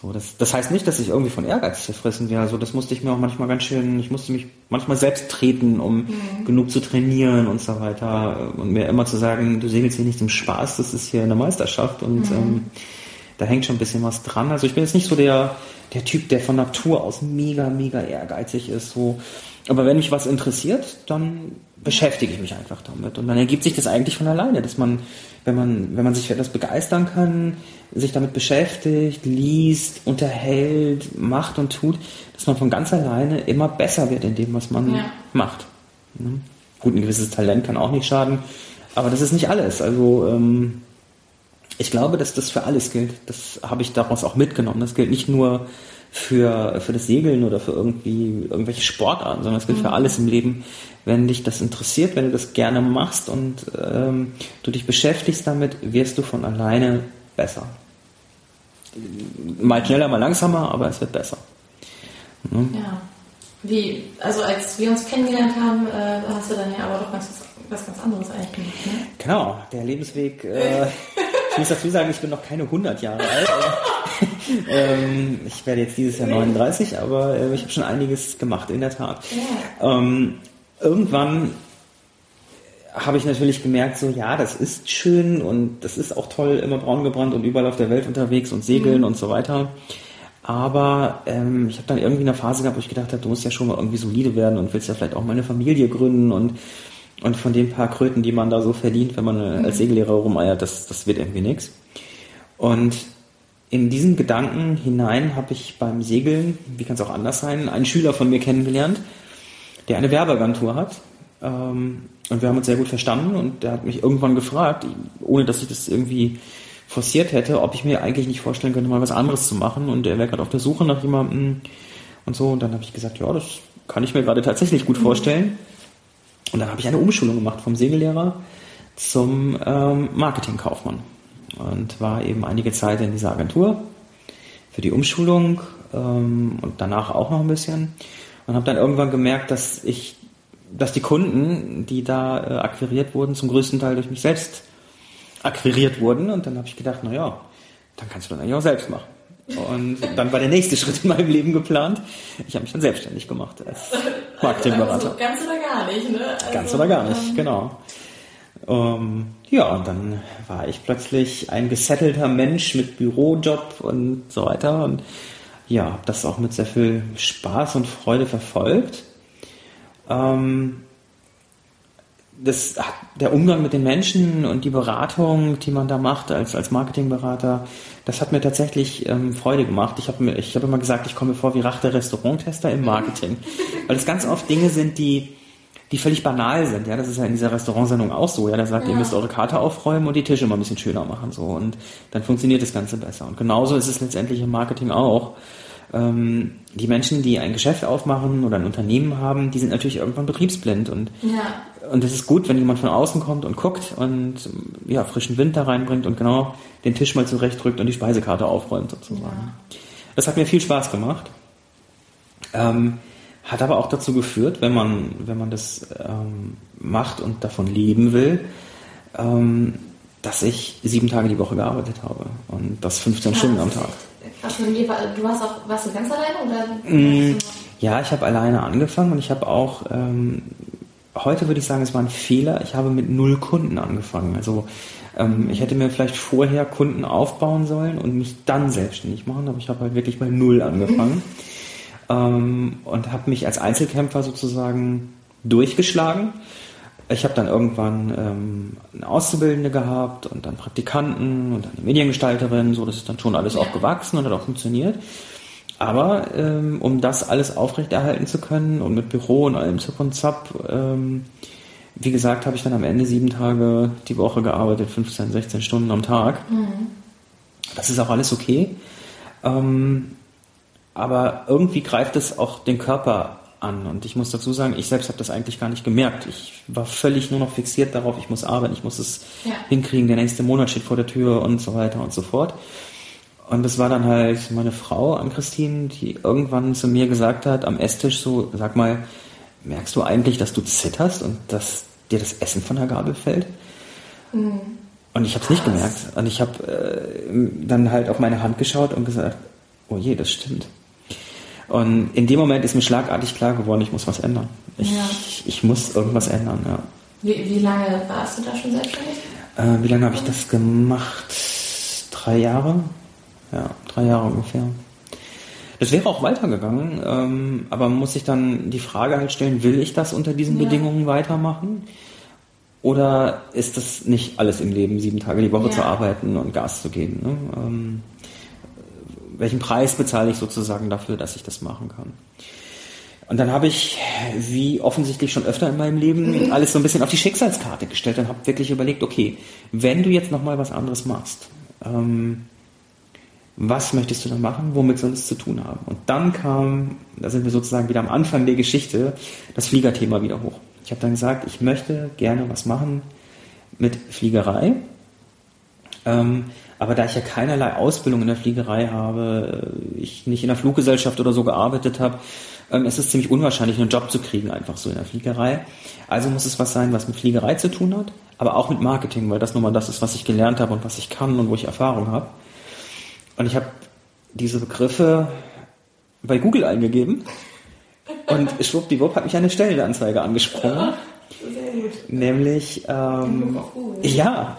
So, das, das heißt nicht, dass ich irgendwie von Ehrgeiz zerfressen wäre. Also das musste ich mir auch manchmal ganz schön, ich musste mich manchmal selbst treten, um mhm. genug zu trainieren und so weiter. Und mir immer zu sagen, du segelst hier nicht zum Spaß, das ist hier eine Meisterschaft und mhm. ähm, da hängt schon ein bisschen was dran. Also ich bin jetzt nicht so der, der Typ, der von Natur aus mega, mega ehrgeizig ist. So. Aber wenn mich was interessiert, dann beschäftige ich mich einfach damit. Und dann ergibt sich das eigentlich von alleine, dass man, wenn man, wenn man sich für etwas begeistern kann, sich damit beschäftigt, liest, unterhält, macht und tut, dass man von ganz alleine immer besser wird in dem, was man ja. macht. Ne? Gut, ein gewisses Talent kann auch nicht schaden, aber das ist nicht alles. Also ähm, ich glaube, dass das für alles gilt. Das habe ich daraus auch mitgenommen. Das gilt nicht nur für, für das Segeln oder für irgendwie irgendwelche Sportarten, sondern es gilt mhm. für alles im Leben. Wenn dich das interessiert, wenn du das gerne machst und ähm, du dich beschäftigst damit, wirst du von alleine besser. Mal schneller, mal langsamer, aber es wird besser. Mhm. Ja. Wie, also als wir uns kennengelernt haben, äh, hast du dann ja aber doch was, was ganz anderes eigentlich gemacht, ne? Genau, der Lebensweg, äh, muss dazu sagen, ich bin noch keine 100 Jahre alt. ähm, ich werde jetzt dieses Jahr 39, aber äh, ich habe schon einiges gemacht, in der Tat. Ja. Ähm, irgendwann habe ich natürlich gemerkt, so ja, das ist schön und das ist auch toll, immer braun gebrannt und überall auf der Welt unterwegs und segeln mhm. und so weiter. Aber ähm, ich habe dann irgendwie eine Phase gehabt, wo ich gedacht habe, du musst ja schon mal irgendwie solide werden und willst ja vielleicht auch mal eine Familie gründen und und von den paar Kröten, die man da so verdient, wenn man mhm. als Segellehrer rumeiert, das, das wird irgendwie nichts. Und in diesen Gedanken hinein habe ich beim Segeln, wie kann es auch anders sein, einen Schüler von mir kennengelernt, der eine Werbeagentur hat. Ähm, und wir haben uns sehr gut verstanden und der hat mich irgendwann gefragt, ohne dass ich das irgendwie forciert hätte, ob ich mir eigentlich nicht vorstellen könnte, mal was anderes zu machen. Und er wäre gerade auf der Suche nach jemandem und so. Und dann habe ich gesagt, ja, das kann ich mir gerade tatsächlich gut vorstellen. Und dann habe ich eine Umschulung gemacht vom Segellehrer zum ähm, Marketingkaufmann und war eben einige Zeit in dieser Agentur für die Umschulung ähm, und danach auch noch ein bisschen und habe dann irgendwann gemerkt, dass ich dass die Kunden, die da äh, akquiriert wurden, zum größten Teil durch mich selbst akquiriert wurden. Und dann habe ich gedacht, na ja, dann kannst du das eigentlich auch selbst machen. Und dann war der nächste Schritt in meinem Leben geplant. Ich habe mich dann selbstständig gemacht als Marketingberater. Also ganz oder gar nicht, ne? Also, ganz oder gar nicht, ähm, genau. Um, ja, und dann war ich plötzlich ein gesettelter Mensch mit Bürojob und so weiter. Und ja, habe das auch mit sehr viel Spaß und Freude verfolgt. Ähm, das, der Umgang mit den Menschen und die Beratung, die man da macht als, als Marketingberater, das hat mir tatsächlich ähm, Freude gemacht. Ich habe ich hab immer gesagt, ich komme vor wie Rach der Restauranttester im Marketing. Weil es ganz oft Dinge sind, die, die völlig banal sind. Ja, das ist ja in dieser Restaurantsendung auch so. Ja, da sagt, ja. ihr müsst eure Karte aufräumen und die Tische mal ein bisschen schöner machen. So. Und dann funktioniert das Ganze besser. Und genauso ist es letztendlich im Marketing auch ähm, die Menschen, die ein Geschäft aufmachen oder ein Unternehmen haben, die sind natürlich irgendwann betriebsblind und ja. und es ist gut, wenn jemand von außen kommt und guckt und ja frischen Wind da reinbringt und genau den Tisch mal zurechtrückt und die Speisekarte aufräumt sozusagen. Ja. Das hat mir viel Spaß gemacht. Ähm, hat aber auch dazu geführt, wenn man wenn man das ähm, macht und davon leben will, ähm, dass ich sieben Tage die Woche gearbeitet habe und das 15 Stunden am Tag. Achso, du warst auch, warst du ganz alleine oder? Mm, ja, ich habe alleine angefangen und ich habe auch, ähm, heute würde ich sagen, es war ein Fehler, ich habe mit null Kunden angefangen. Also ähm, ich hätte mir vielleicht vorher Kunden aufbauen sollen und mich dann selbstständig machen, aber ich habe halt wirklich bei null angefangen ähm, und habe mich als Einzelkämpfer sozusagen durchgeschlagen ich habe dann irgendwann ähm, eine Auszubildende gehabt und dann Praktikanten und dann eine Mediengestalterin, so das ist dann schon alles auch gewachsen und hat auch funktioniert. Aber ähm, um das alles aufrechterhalten zu können und mit Büro und allem Zip und Zap, ähm, wie gesagt, habe ich dann am Ende sieben Tage die Woche gearbeitet, 15, 16 Stunden am Tag. Mhm. Das ist auch alles okay. Ähm, aber irgendwie greift es auch den Körper an. Und ich muss dazu sagen, ich selbst habe das eigentlich gar nicht gemerkt. Ich war völlig nur noch fixiert darauf, ich muss arbeiten, ich muss es ja. hinkriegen, der nächste Monat steht vor der Tür und so weiter und so fort. Und das war dann halt meine Frau an Christine, die irgendwann zu mir gesagt hat, am Esstisch so, sag mal, merkst du eigentlich, dass du zitterst und dass dir das Essen von der Gabel fällt? Mhm. Und ich habe es nicht gemerkt. Und ich habe äh, dann halt auf meine Hand geschaut und gesagt, oh je, das stimmt. Und in dem Moment ist mir schlagartig klar geworden, ich muss was ändern. Ich, ja. ich muss irgendwas ändern, ja. Wie, wie lange warst du da schon selbstständig? Äh, wie lange habe ich das gemacht? Drei Jahre? Ja, drei Jahre ungefähr. Das wäre auch weitergegangen, ähm, aber man muss sich dann die Frage halt stellen, will ich das unter diesen ja. Bedingungen weitermachen? Oder ist das nicht alles im Leben, sieben Tage die Woche ja. zu arbeiten und Gas zu geben? Ne? Ähm, welchen Preis bezahle ich sozusagen dafür, dass ich das machen kann? Und dann habe ich, wie offensichtlich schon öfter in meinem Leben, alles so ein bisschen auf die Schicksalskarte gestellt und habe wirklich überlegt, okay, wenn du jetzt nochmal was anderes machst, ähm, was möchtest du dann machen, womit soll es zu tun haben? Und dann kam, da sind wir sozusagen wieder am Anfang der Geschichte, das Fliegerthema wieder hoch. Ich habe dann gesagt, ich möchte gerne was machen mit Fliegerei. Ähm, aber da ich ja keinerlei Ausbildung in der Fliegerei habe, ich nicht in der Fluggesellschaft oder so gearbeitet habe, ähm, ist es ziemlich unwahrscheinlich, einen Job zu kriegen, einfach so in der Fliegerei. Also muss es was sein, was mit Fliegerei zu tun hat, aber auch mit Marketing, weil das nun mal das ist, was ich gelernt habe und was ich kann und wo ich Erfahrung habe. Und ich habe diese Begriffe bei Google eingegeben und schwuppdiwupp hat mich eine Stellenanzeige angesprochen. Ja, nämlich, ähm, ja,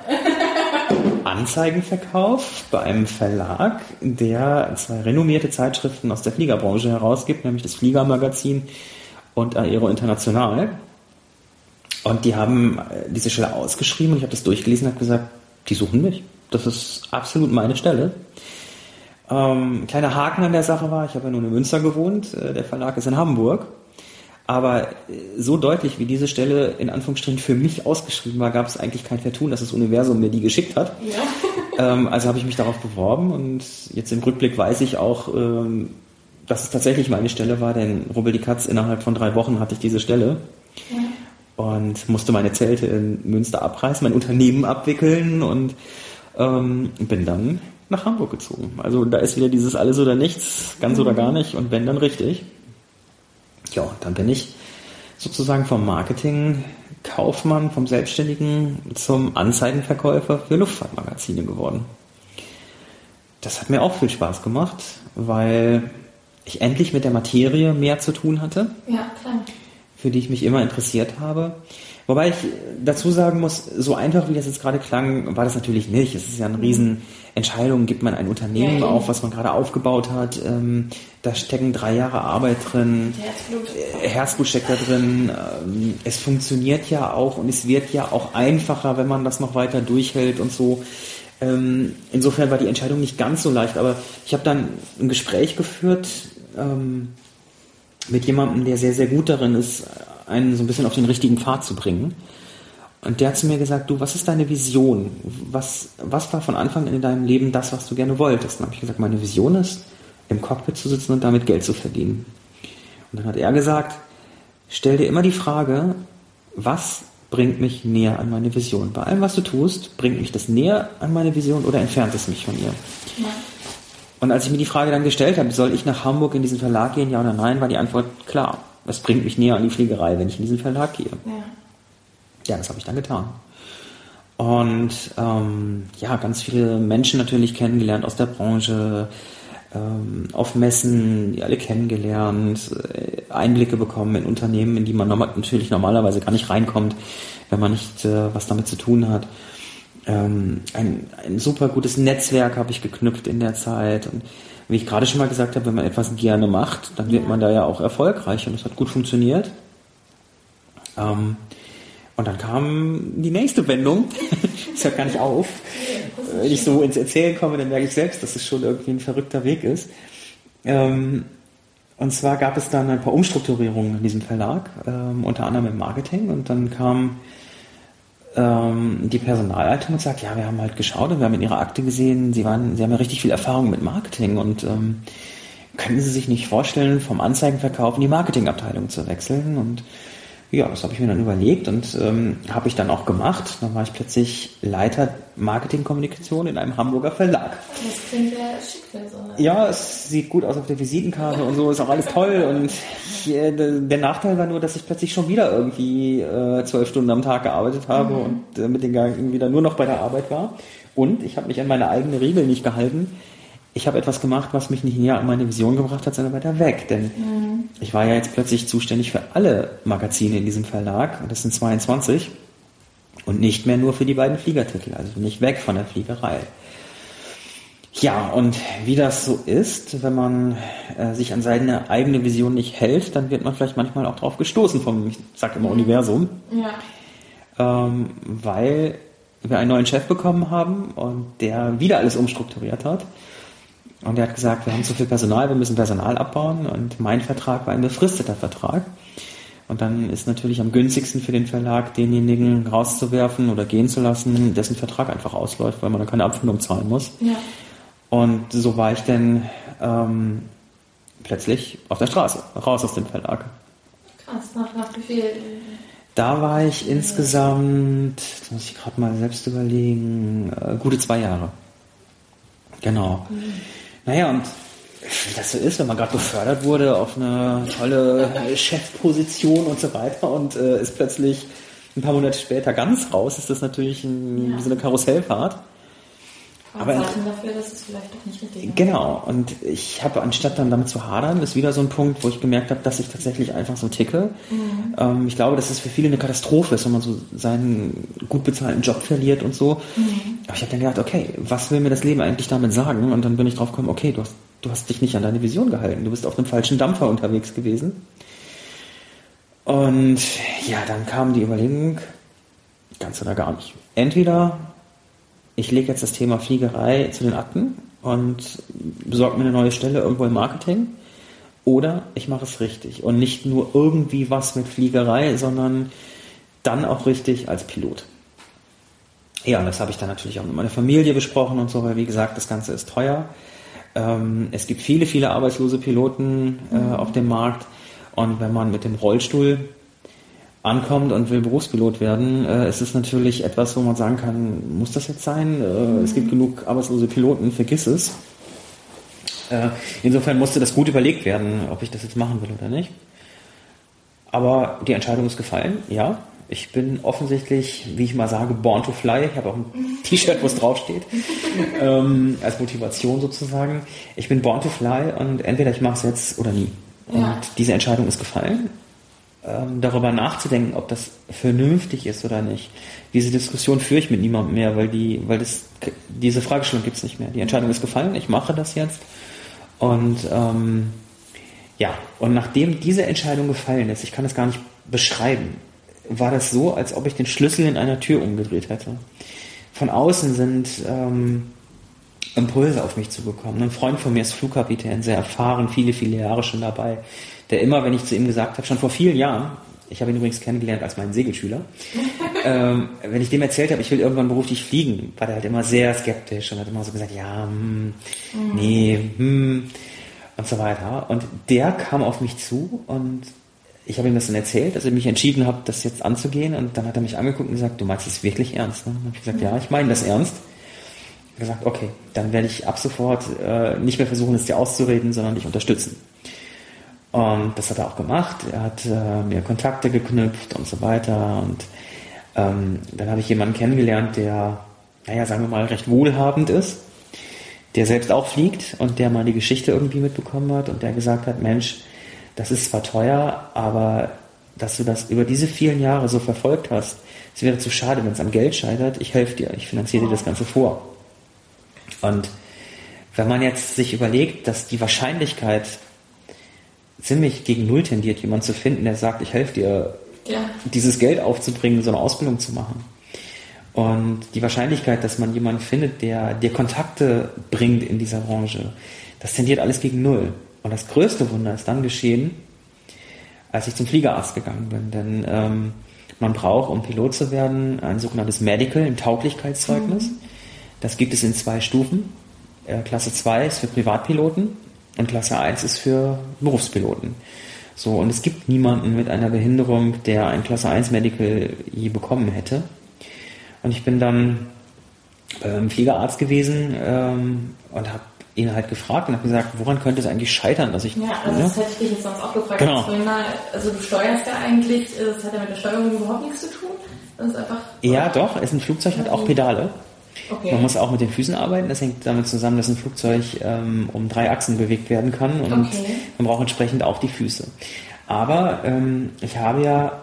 Anzeigenverkauf bei einem Verlag, der zwei renommierte Zeitschriften aus der Fliegerbranche herausgibt, nämlich das Fliegermagazin und Aero International. Und die haben äh, diese Stelle ausgeschrieben und ich habe das durchgelesen und habe gesagt, die suchen mich. Das ist absolut meine Stelle. Ähm, kleiner Haken an der Sache war, ich habe ja nur in Münster gewohnt, äh, der Verlag ist in Hamburg. Aber äh, so deutlich, wie diese Stelle in Anführungsstrichen für mich ausgeschrieben war, gab es eigentlich kein Vertun, dass das Universum mir die geschickt hat. Ja. Ähm, also habe ich mich darauf beworben und jetzt im Rückblick weiß ich auch, ähm, dass es tatsächlich meine Stelle war, denn Rubbel die Katz innerhalb von drei Wochen hatte ich diese Stelle. Ja. Und musste meine Zelte in Münster abreißen, mein Unternehmen abwickeln und ähm, bin dann nach Hamburg gezogen. Also da ist wieder dieses alles oder nichts, ganz mhm. oder gar nicht und wenn dann richtig. Ja, dann bin ich sozusagen vom Marketing-Kaufmann, vom Selbstständigen zum Anzeigenverkäufer für Luftfahrtmagazine geworden. Das hat mir auch viel Spaß gemacht, weil ich endlich mit der Materie mehr zu tun hatte. Ja, klar. Für die ich mich immer interessiert habe. Wobei ich dazu sagen muss, so einfach wie das jetzt gerade klang, war das natürlich nicht. Es ist ja eine mhm. Riesenentscheidung. Gibt man ein Unternehmen ja, auf, was man gerade aufgebaut hat? Ähm, da stecken drei Jahre Arbeit drin. Herzblut. Äh, Herzblut steckt da drin. Ähm, es funktioniert ja auch und es wird ja auch einfacher, wenn man das noch weiter durchhält und so. Ähm, insofern war die Entscheidung nicht ganz so leicht, aber ich habe dann ein Gespräch geführt ähm, mit jemandem, der sehr, sehr gut darin ist, einen so ein bisschen auf den richtigen Pfad zu bringen. Und der hat zu mir gesagt, du, was ist deine Vision? Was, was war von Anfang an in deinem Leben das, was du gerne wolltest? Und dann habe ich gesagt, meine Vision ist, im Cockpit zu sitzen und damit Geld zu verdienen. Und dann hat er gesagt, stell dir immer die Frage, was bringt mich näher an meine Vision? Bei allem, was du tust, bringt mich das näher an meine Vision oder entfernt es mich von ihr? Ja. Und als ich mir die Frage dann gestellt habe, soll ich nach Hamburg in diesen Verlag gehen, ja oder nein, war die Antwort klar was bringt mich näher an die Fliegerei, wenn ich in diesen Verlag gehe? Ja, ja das habe ich dann getan. Und ähm, ja, ganz viele Menschen natürlich kennengelernt aus der Branche, ähm, auf Messen, die alle kennengelernt, äh, Einblicke bekommen in Unternehmen, in die man normal, natürlich normalerweise gar nicht reinkommt, wenn man nicht äh, was damit zu tun hat. Ähm, ein, ein super gutes Netzwerk habe ich geknüpft in der Zeit und wie ich gerade schon mal gesagt habe, wenn man etwas gerne macht, dann wird ja. man da ja auch erfolgreich und es hat gut funktioniert. Ähm, und dann kam die nächste Wendung. Es hört gar nicht auf. Wenn ich so ins Erzählen komme, dann merke ich selbst, dass es schon irgendwie ein verrückter Weg ist. Ähm, und zwar gab es dann ein paar Umstrukturierungen in diesem Verlag, ähm, unter anderem im Marketing. Und dann kam ähm, die Personalleitung und sagt, ja, wir haben halt geschaut und wir haben in ihrer Akte gesehen, sie waren, sie haben ja richtig viel Erfahrung mit Marketing und ähm, können Sie sich nicht vorstellen, vom Anzeigenverkauf in die Marketingabteilung zu wechseln? Und ja, das habe ich mir dann überlegt und ähm, habe ich dann auch gemacht. Dann war ich plötzlich Leiter Marketingkommunikation in einem Hamburger Verlag. Das klingt ja schick für so eine. Ja, es sieht gut aus auf der Visitenkarte und so, ist auch alles toll. Und ich, äh, der Nachteil war nur, dass ich plötzlich schon wieder irgendwie äh, zwölf Stunden am Tag gearbeitet habe mhm. und äh, mit den Gedanken wieder nur noch bei der Arbeit war. Und ich habe mich an meine eigene Regel nicht gehalten ich habe etwas gemacht, was mich nicht näher an meine Vision gebracht hat, sondern weiter weg. Denn mhm. ich war ja jetzt plötzlich zuständig für alle Magazine in diesem Verlag, und das sind 22, und nicht mehr nur für die beiden Fliegertitel, also nicht weg von der Fliegerei. Ja, und wie das so ist, wenn man äh, sich an seine eigene Vision nicht hält, dann wird man vielleicht manchmal auch drauf gestoßen vom, ich sag immer, mhm. Universum. Ja. Ähm, weil wir einen neuen Chef bekommen haben und der wieder alles umstrukturiert hat. Und er hat gesagt, wir haben zu viel Personal, wir müssen Personal abbauen. Und mein Vertrag war ein befristeter Vertrag. Und dann ist natürlich am günstigsten für den Verlag, denjenigen rauszuwerfen oder gehen zu lassen, dessen Vertrag einfach ausläuft, weil man dann keine Abfindung zahlen muss. Ja. Und so war ich dann ähm, plötzlich auf der Straße, raus aus dem Verlag. Krass, nach, nach wie viel? Da war ich insgesamt, das muss ich gerade mal selbst überlegen, äh, gute zwei Jahre. Genau. Mhm. Naja, und wie das so ist, wenn man gerade befördert wurde auf eine tolle Chefposition und so weiter und äh, ist plötzlich ein paar Monate später ganz raus, ist das natürlich ein, ja. so eine Karussellfahrt. Aber Zeichen dafür, dass es vielleicht doch nicht richtig ist. Genau, und ich habe anstatt dann damit zu hadern, ist wieder so ein Punkt, wo ich gemerkt habe, dass ich tatsächlich einfach so ticke. Mhm. Ähm, ich glaube, dass es für viele eine Katastrophe ist, wenn man so seinen gut bezahlten Job verliert und so. Mhm. Aber ich habe dann gedacht, okay, was will mir das Leben eigentlich damit sagen? Und dann bin ich drauf gekommen, okay, du hast, du hast dich nicht an deine Vision gehalten. Du bist auf einem falschen Dampfer unterwegs gewesen. Und ja, dann kam die Überlegung, ganz oder gar nicht. Entweder ich lege jetzt das Thema Fliegerei zu den Akten und besorge mir eine neue Stelle irgendwo im Marketing. Oder ich mache es richtig und nicht nur irgendwie was mit Fliegerei, sondern dann auch richtig als Pilot. Ja, und das habe ich dann natürlich auch mit meiner Familie besprochen und so, weil wie gesagt, das Ganze ist teuer. Ähm, es gibt viele, viele arbeitslose Piloten äh, mhm. auf dem Markt und wenn man mit dem Rollstuhl ankommt und will Berufspilot werden, äh, ist es natürlich etwas, wo man sagen kann, muss das jetzt sein? Äh, mhm. Es gibt genug arbeitslose Piloten, vergiss es. Äh, insofern musste das gut überlegt werden, ob ich das jetzt machen will oder nicht. Aber die Entscheidung ist gefallen, ja. Ich bin offensichtlich, wie ich mal sage, born to fly. Ich habe auch ein T-Shirt, wo es draufsteht, ähm, als Motivation sozusagen. Ich bin born to fly und entweder ich mache es jetzt oder nie. Und ja. diese Entscheidung ist gefallen ähm, darüber nachzudenken, ob das vernünftig ist oder nicht. Diese Diskussion führe ich mit niemandem mehr, weil die, weil das, diese Fragestellung gibt es nicht mehr. Die Entscheidung ist gefallen, ich mache das jetzt. Und ähm, ja, und nachdem diese Entscheidung gefallen ist, ich kann das gar nicht beschreiben, war das so, als ob ich den Schlüssel in einer Tür umgedreht hätte. Von außen sind ähm, Impulse auf mich zugekommen. Ein Freund von mir ist Flugkapitän, sehr erfahren, viele, viele Jahre schon dabei der immer, wenn ich zu ihm gesagt habe, schon vor vielen Jahren, ich habe ihn übrigens kennengelernt als meinen Segelschüler, ähm, wenn ich dem erzählt habe, ich will irgendwann beruflich fliegen, war der halt immer sehr skeptisch und hat immer so gesagt, ja, hm, mhm. nee, hm, und so weiter. Und der kam auf mich zu und ich habe ihm das dann erzählt, dass ich mich entschieden habe, das jetzt anzugehen. Und dann hat er mich angeguckt und gesagt, du meinst es wirklich ernst? Ne? Und habe ich gesagt, ja, ich meine das ernst. Ich gesagt, okay, dann werde ich ab sofort äh, nicht mehr versuchen, es dir auszureden, sondern dich unterstützen. Und das hat er auch gemacht. Er hat äh, mir Kontakte geknüpft und so weiter. Und ähm, dann habe ich jemanden kennengelernt, der, naja, sagen wir mal, recht wohlhabend ist, der selbst auch fliegt und der mal die Geschichte irgendwie mitbekommen hat und der gesagt hat, Mensch, das ist zwar teuer, aber dass du das über diese vielen Jahre so verfolgt hast, es wäre zu schade, wenn es am Geld scheitert. Ich helfe dir, ich finanziere dir das Ganze vor. Und wenn man jetzt sich überlegt, dass die Wahrscheinlichkeit, ziemlich gegen Null tendiert, jemanden zu finden, der sagt, ich helfe dir, ja. dieses Geld aufzubringen, so eine Ausbildung zu machen. Und die Wahrscheinlichkeit, dass man jemanden findet, der dir Kontakte bringt in dieser Branche, das tendiert alles gegen Null. Und das größte Wunder ist dann geschehen, als ich zum Fliegerarzt gegangen bin. Denn ähm, man braucht, um Pilot zu werden, ein sogenanntes Medical, ein Tauglichkeitszeugnis. Mhm. Das gibt es in zwei Stufen. Äh, Klasse 2 ist für Privatpiloten und Klasse 1 ist für Berufspiloten. So, und es gibt niemanden mit einer Behinderung, der ein Klasse 1 Medical je bekommen hätte. Und ich bin dann beim Fliegerarzt gewesen ähm, und habe ihn halt gefragt und habe gesagt, woran könnte es eigentlich scheitern, dass ich. Ja, also ne? das hätte ich dich jetzt sonst auch gefragt. Genau. Mal, also du steuerst ja eigentlich, das hat ja mit der Steuerung überhaupt nichts zu tun. Das ist einfach. Ja, doch, es ein Flugzeug, hat auch Pedale. Okay. Man muss auch mit den Füßen arbeiten. Das hängt damit zusammen, dass ein Flugzeug ähm, um drei Achsen bewegt werden kann und okay. man braucht entsprechend auch die Füße. Aber ähm, ich habe ja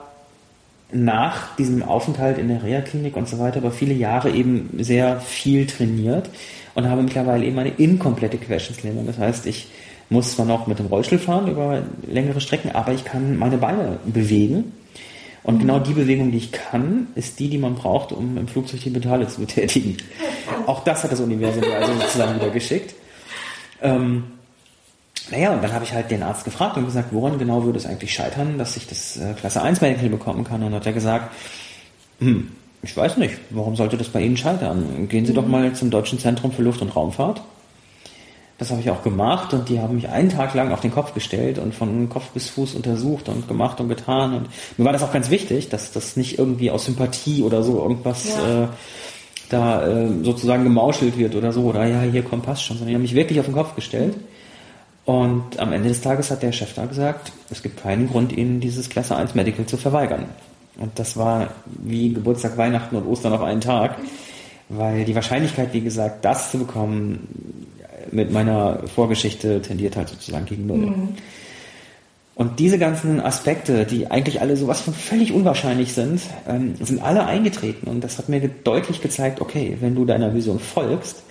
nach diesem Aufenthalt in der Reha-Klinik und so weiter über viele Jahre eben sehr viel trainiert und habe mittlerweile eben eine inkomplette Querschnittslähmung. Das heißt, ich muss zwar noch mit dem Rollstuhl fahren über längere Strecken, aber ich kann meine Beine bewegen. Und mhm. genau die Bewegung, die ich kann, ist die, die man braucht, um im Flugzeug die Pedale zu betätigen. Auch das hat das Universum also sozusagen wieder geschickt. Ähm, naja, und dann habe ich halt den Arzt gefragt und gesagt, woran genau würde es eigentlich scheitern, dass ich das äh, Klasse 1 Medical bekommen kann. Und hat er gesagt, hm, ich weiß nicht, warum sollte das bei Ihnen scheitern? Gehen Sie mhm. doch mal zum Deutschen Zentrum für Luft- und Raumfahrt. Das habe ich auch gemacht und die haben mich einen Tag lang auf den Kopf gestellt und von Kopf bis Fuß untersucht und gemacht und getan. Und mir war das auch ganz wichtig, dass das nicht irgendwie aus Sympathie oder so irgendwas ja. äh, da äh, sozusagen gemauschelt wird oder so. Oder ja, hier kommt passt schon. Sondern die haben mich wirklich auf den Kopf gestellt. Und am Ende des Tages hat der Chef da gesagt, es gibt keinen Grund, Ihnen dieses Klasse 1 Medical zu verweigern. Und das war wie Geburtstag, Weihnachten und Ostern auf einen Tag, weil die Wahrscheinlichkeit, wie gesagt, das zu bekommen, mit meiner Vorgeschichte tendiert halt sozusagen gegen Null. Mhm. Und diese ganzen Aspekte, die eigentlich alle sowas von völlig unwahrscheinlich sind, ähm, sind alle eingetreten. Und das hat mir deutlich gezeigt, okay, wenn du deiner Vision folgst,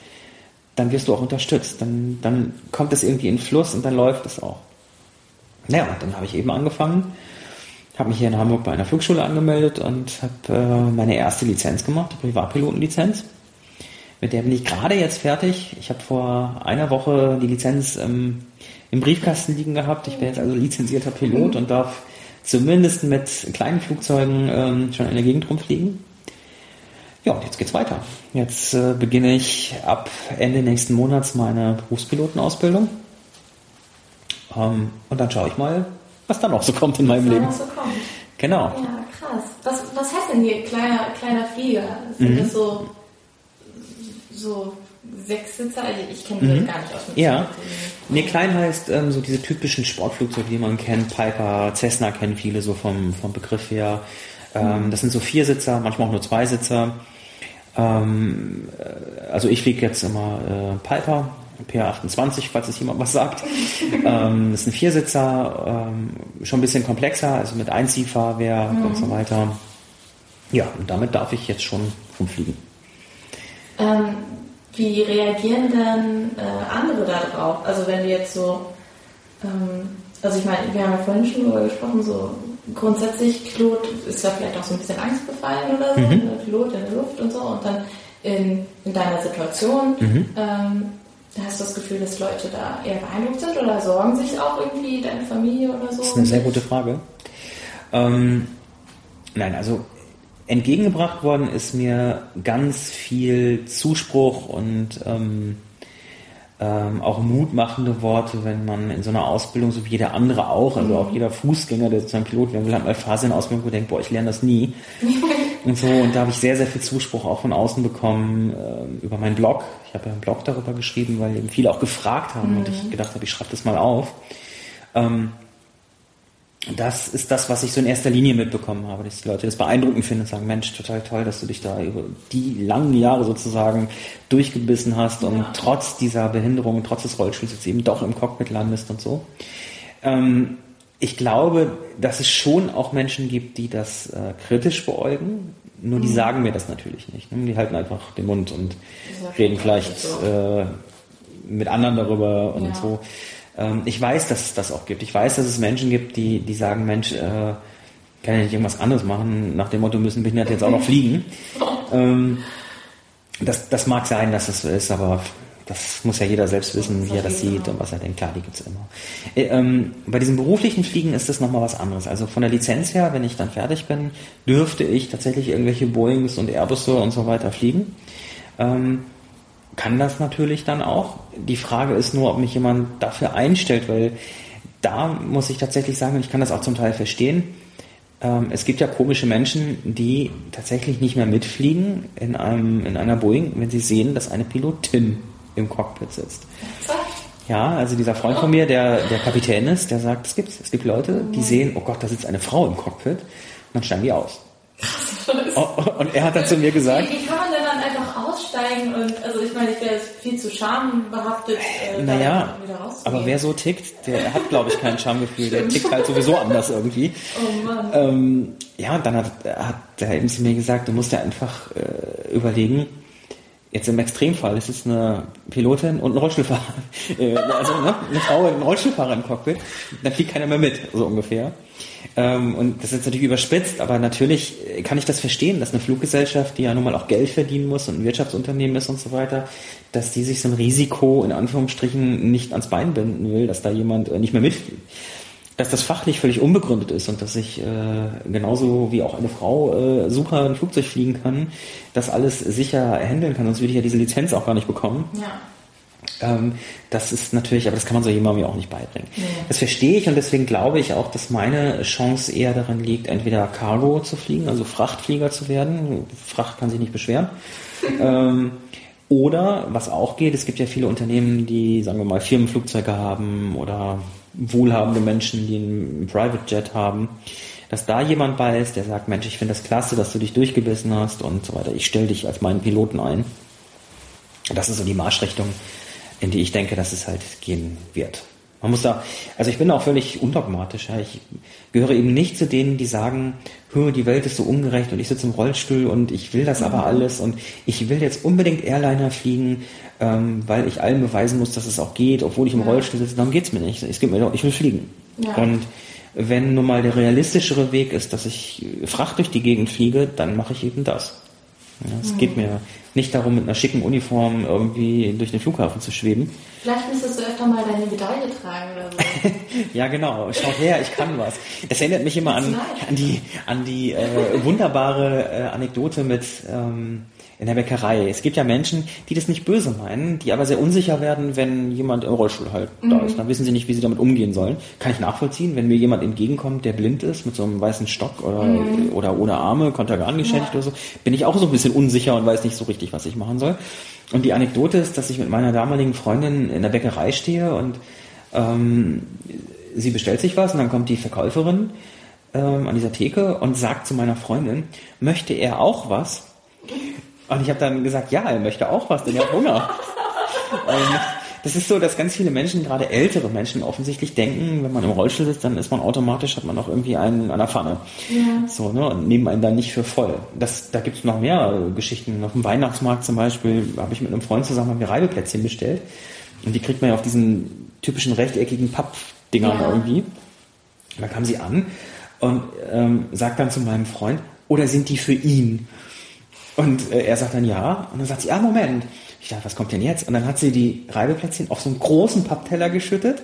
dann wirst du auch unterstützt. Dann, dann kommt es irgendwie in Fluss und dann läuft es auch. Naja, dann habe ich eben angefangen, habe mich hier in Hamburg bei einer Flugschule angemeldet und habe äh, meine erste Lizenz gemacht, die Privatpilotenlizenz. Mit der bin ich gerade jetzt fertig. Ich habe vor einer Woche die Lizenz ähm, im Briefkasten liegen gehabt. Ich bin jetzt also lizenzierter Pilot und darf zumindest mit kleinen Flugzeugen ähm, schon in der Gegend rumfliegen. Ja, und jetzt geht's weiter. Jetzt äh, beginne ich ab Ende nächsten Monats meine Berufspilotenausbildung. Ähm, und dann schaue ich mal, was da noch so kommt in meinem was Leben. Noch so kommt. Genau. Ja, krass. Was, was heißt denn hier kleiner, kleiner Flieger? Sind mhm. das so, so Sechssitzer? Also ich kenne die mhm. gar nicht aus dem Ja. Nee, klein heißt ähm, so diese typischen Sportflugzeuge, die man kennt. Piper, Cessna kennen viele so vom, vom Begriff her. Ähm, mhm. Das sind so Viersitzer, manchmal auch nur Zweisitzer. Ähm, äh, also ich fliege jetzt immer äh, Piper, PR28, falls es jemand was sagt. ähm, das ist ein Viersitzer, ähm, schon ein bisschen komplexer, also mit Einziehfahrwerk mhm. und so weiter. Ja, und damit darf ich jetzt schon rumfliegen. Ähm, wie reagieren denn äh, andere da drauf? Also wenn du jetzt so, ähm, also ich meine, wir haben ja vorhin schon darüber gesprochen, so grundsätzlich Pilot ist ja vielleicht auch so ein bisschen Angst befallen oder so, mhm. Ne, Pilot in der Luft und so und dann in, in deiner Situation mhm. ähm, hast du das Gefühl, dass Leute da eher beeindruckt sind oder sorgen sich auch irgendwie deine Familie oder so? Das ist eine sehr gute Frage. Ähm, nein, also entgegengebracht worden ist mir ganz viel Zuspruch und ähm, ähm, auch mutmachende Worte, wenn man in so einer Ausbildung, so wie jeder andere auch, also mhm. auch jeder Fußgänger, der zu einem Pilot werden will, hat mal Phase in Ausbildung, wo denkt, boah, ich lerne das nie. und so, und da habe ich sehr, sehr viel Zuspruch auch von außen bekommen äh, über meinen Blog. Ich habe ja einen Blog darüber geschrieben, weil eben viele auch gefragt haben mhm. und ich gedacht habe, ich schreibe das mal auf. Ähm, das ist das, was ich so in erster Linie mitbekommen habe, dass die Leute das beeindruckend finden und sagen, Mensch, total toll, dass du dich da über die langen Jahre sozusagen durchgebissen hast und ja. trotz dieser Behinderung, trotz des Rollstuhls jetzt eben doch im Cockpit landest und so. Ähm, ich glaube, dass es schon auch Menschen gibt, die das äh, kritisch beäugen, nur die mhm. sagen mir das natürlich nicht. Ne? Die halten einfach den Mund und reden vielleicht so. äh, mit anderen darüber und ja. so. Ähm, ich weiß, dass es das auch gibt. Ich weiß, dass es Menschen gibt, die, die sagen, Mensch, äh, kann ja nicht irgendwas anderes machen, nach dem Motto müssen Behinderte jetzt auch noch fliegen. Ähm, das, das mag sein, dass es so ist, aber das muss ja jeder selbst wissen, wie er das sieht und was er denkt. Klar, die gibt's immer. Äh, ähm, bei diesem beruflichen Fliegen ist das nochmal was anderes. Also von der Lizenz her, wenn ich dann fertig bin, dürfte ich tatsächlich irgendwelche Boeings und Airbusse und so weiter fliegen. Ähm, kann das natürlich dann auch. Die Frage ist nur, ob mich jemand dafür einstellt, weil da muss ich tatsächlich sagen, und ich kann das auch zum Teil verstehen, ähm, es gibt ja komische Menschen, die tatsächlich nicht mehr mitfliegen in, einem, in einer Boeing, wenn sie sehen, dass eine Pilotin im Cockpit sitzt. Ja, also dieser Freund von mir, der, der Kapitän ist, der sagt, es gibt, es gibt Leute, die sehen, oh Gott, da sitzt eine Frau im Cockpit, und dann steigen die aus. Oh, oh, und er hat dann zu mir gesagt, wie, wie kann man denn dann einfach aussteigen und, also ich meine, ich wäre viel zu schambehaftet, äh, naja, aber wer so tickt, der hat, glaube ich, kein Schamgefühl, der tickt halt sowieso anders irgendwie. Oh Mann. Ähm, ja, und dann hat, hat er eben zu mir gesagt, du musst ja einfach äh, überlegen, Jetzt im Extremfall ist es eine Pilotin und ein Rollstuhlfahrer. Äh, also ne, eine Frau und ein Rollstuhlfahrer im Cockpit. Dann fliegt keiner mehr mit, so ungefähr. Ähm, und das ist natürlich überspitzt, aber natürlich kann ich das verstehen, dass eine Fluggesellschaft, die ja nun mal auch Geld verdienen muss und ein Wirtschaftsunternehmen ist und so weiter, dass die sich so ein Risiko in Anführungsstrichen nicht ans Bein binden will, dass da jemand äh, nicht mehr mitfliegt dass das fachlich völlig unbegründet ist und dass ich äh, genauso wie auch eine Frau äh, super ein Flugzeug fliegen kann, das alles sicher handeln kann, sonst würde ich ja diese Lizenz auch gar nicht bekommen. Ja. Ähm, das ist natürlich, aber das kann man so jemandem ja auch nicht beibringen. Ja. Das verstehe ich und deswegen glaube ich auch, dass meine Chance eher darin liegt, entweder Cargo zu fliegen, also Frachtflieger zu werden. Fracht kann sich nicht beschweren. ähm, oder, was auch geht, es gibt ja viele Unternehmen, die, sagen wir mal, Firmenflugzeuge haben oder wohlhabende Menschen, die einen Private Jet haben, dass da jemand bei ist, der sagt, Mensch, ich finde das klasse, dass du dich durchgebissen hast und so weiter. Ich stelle dich als meinen Piloten ein. Das ist so die Marschrichtung, in die ich denke, dass es halt gehen wird. Man muss da, also ich bin auch völlig undogmatisch. Ja. Ich gehöre eben nicht zu denen, die sagen, hör, die Welt ist so ungerecht und ich sitze im Rollstuhl und ich will das aber mhm. alles und ich will jetzt unbedingt Airliner fliegen, ähm, weil ich allen beweisen muss, dass es auch geht, obwohl ich im ja. Rollstuhl sitze. Darum geht's mir nicht. Es geht mir doch, ich will fliegen. Ja. Und wenn nun mal der realistischere Weg ist, dass ich Fracht durch die Gegend fliege, dann mache ich eben das. Ja, es mhm. geht mir nicht darum, mit einer schicken Uniform irgendwie durch den Flughafen zu schweben. Vielleicht müsstest du öfter mal deine Medaille tragen oder so. ja, genau. Schau her, ich kann was. Das erinnert mich immer an, an die, an die äh, wunderbare äh, Anekdote mit ähm, in der Bäckerei. Es gibt ja Menschen, die das nicht böse meinen, die aber sehr unsicher werden, wenn jemand im Rollstuhl halt mhm. da ist. Dann wissen sie nicht, wie sie damit umgehen sollen. Kann ich nachvollziehen, wenn mir jemand entgegenkommt, der blind ist, mit so einem weißen Stock oder, mhm. oder ohne Arme, Kontergan geschädigt ja. oder so, bin ich auch so ein bisschen unsicher und weiß nicht so richtig, was ich machen soll. Und die Anekdote ist, dass ich mit meiner damaligen Freundin in der Bäckerei stehe und ähm, sie bestellt sich was und dann kommt die Verkäuferin ähm, an dieser Theke und sagt zu meiner Freundin, möchte er auch was? Und ich habe dann gesagt, ja, er möchte auch was, denn er hat Hunger. und das ist so, dass ganz viele Menschen, gerade ältere Menschen, offensichtlich denken, wenn man im Rollstuhl sitzt, dann ist man automatisch, hat man auch irgendwie einen an der Pfanne. Ja. So, ne, und nehmen einen dann nicht für voll. Das, da gibt's noch mehr Geschichten. Auf dem Weihnachtsmarkt zum Beispiel habe ich mit einem Freund zusammen haben wir Reibeplätzchen bestellt. Und die kriegt man ja auf diesen typischen rechteckigen Pappdingern ja. irgendwie. Und dann kam sie an und ähm, sagt dann zu meinem Freund, oder sind die für ihn? Und äh, er sagt dann ja. Und dann sagt sie, ah, Moment. Ich dachte, was kommt denn jetzt? Und dann hat sie die Reibeplätzchen auf so einen großen Pappteller geschüttet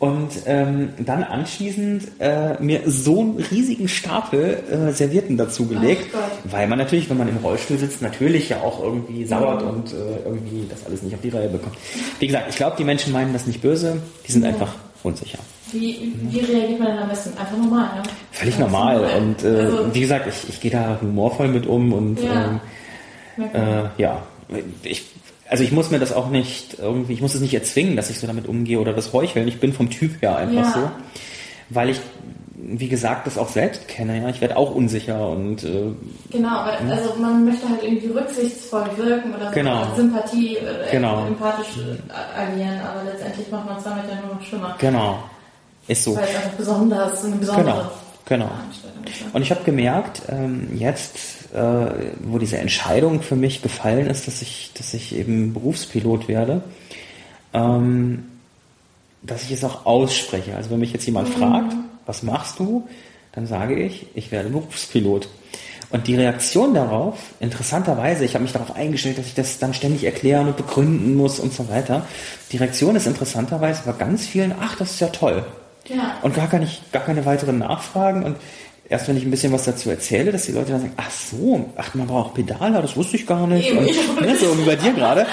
und ähm, dann anschließend äh, mir so einen riesigen Stapel äh, Servietten dazugelegt, weil man natürlich, wenn man im Rollstuhl sitzt, natürlich ja auch irgendwie sauert mhm. und äh, irgendwie das alles nicht auf die Reihe bekommt. Wie gesagt, ich glaube, die Menschen meinen das nicht böse, die sind ja. einfach unsicher. Wie, wie reagiert man denn am besten? Einfach normal, ne? Völlig normal. normal. Und äh, also, wie gesagt, ich, ich gehe da humorvoll mit um und ja, ähm, äh, ja. ich also ich muss mir das auch nicht irgendwie, ich muss es nicht erzwingen, dass ich so damit umgehe oder das heucheln. Ich bin vom Typ her einfach ja. so, weil ich wie gesagt, das auch selbst kenne. Ja, ich werde auch unsicher und äh, genau. Aber hm? also man möchte halt irgendwie rücksichtsvoll wirken oder genau. so Sympathie, äh, genau. empathisch agieren, aber letztendlich macht man es damit ja nur noch schlimmer. Genau. Ist so. Weil es einfach besonders, eine besondere genau. Genau. Und ich habe gemerkt, ähm, jetzt, äh, wo diese Entscheidung für mich gefallen ist, dass ich, dass ich eben Berufspilot werde, ähm, dass ich es auch ausspreche. Also wenn mich jetzt jemand mhm. fragt, was machst du, dann sage ich, ich werde Berufspilot. Und die Reaktion darauf, interessanterweise, ich habe mich darauf eingestellt, dass ich das dann ständig erklären und begründen muss und so weiter. Die Reaktion ist interessanterweise bei ganz vielen, ach, das ist ja toll. Ja. Und gar, keine, gar keine weiteren Nachfragen. Und erst wenn ich ein bisschen was dazu erzähle, dass die Leute dann sagen, ach so, ach, man braucht Pedale, das wusste ich gar nicht. Und, ne, so wie bei dir gerade.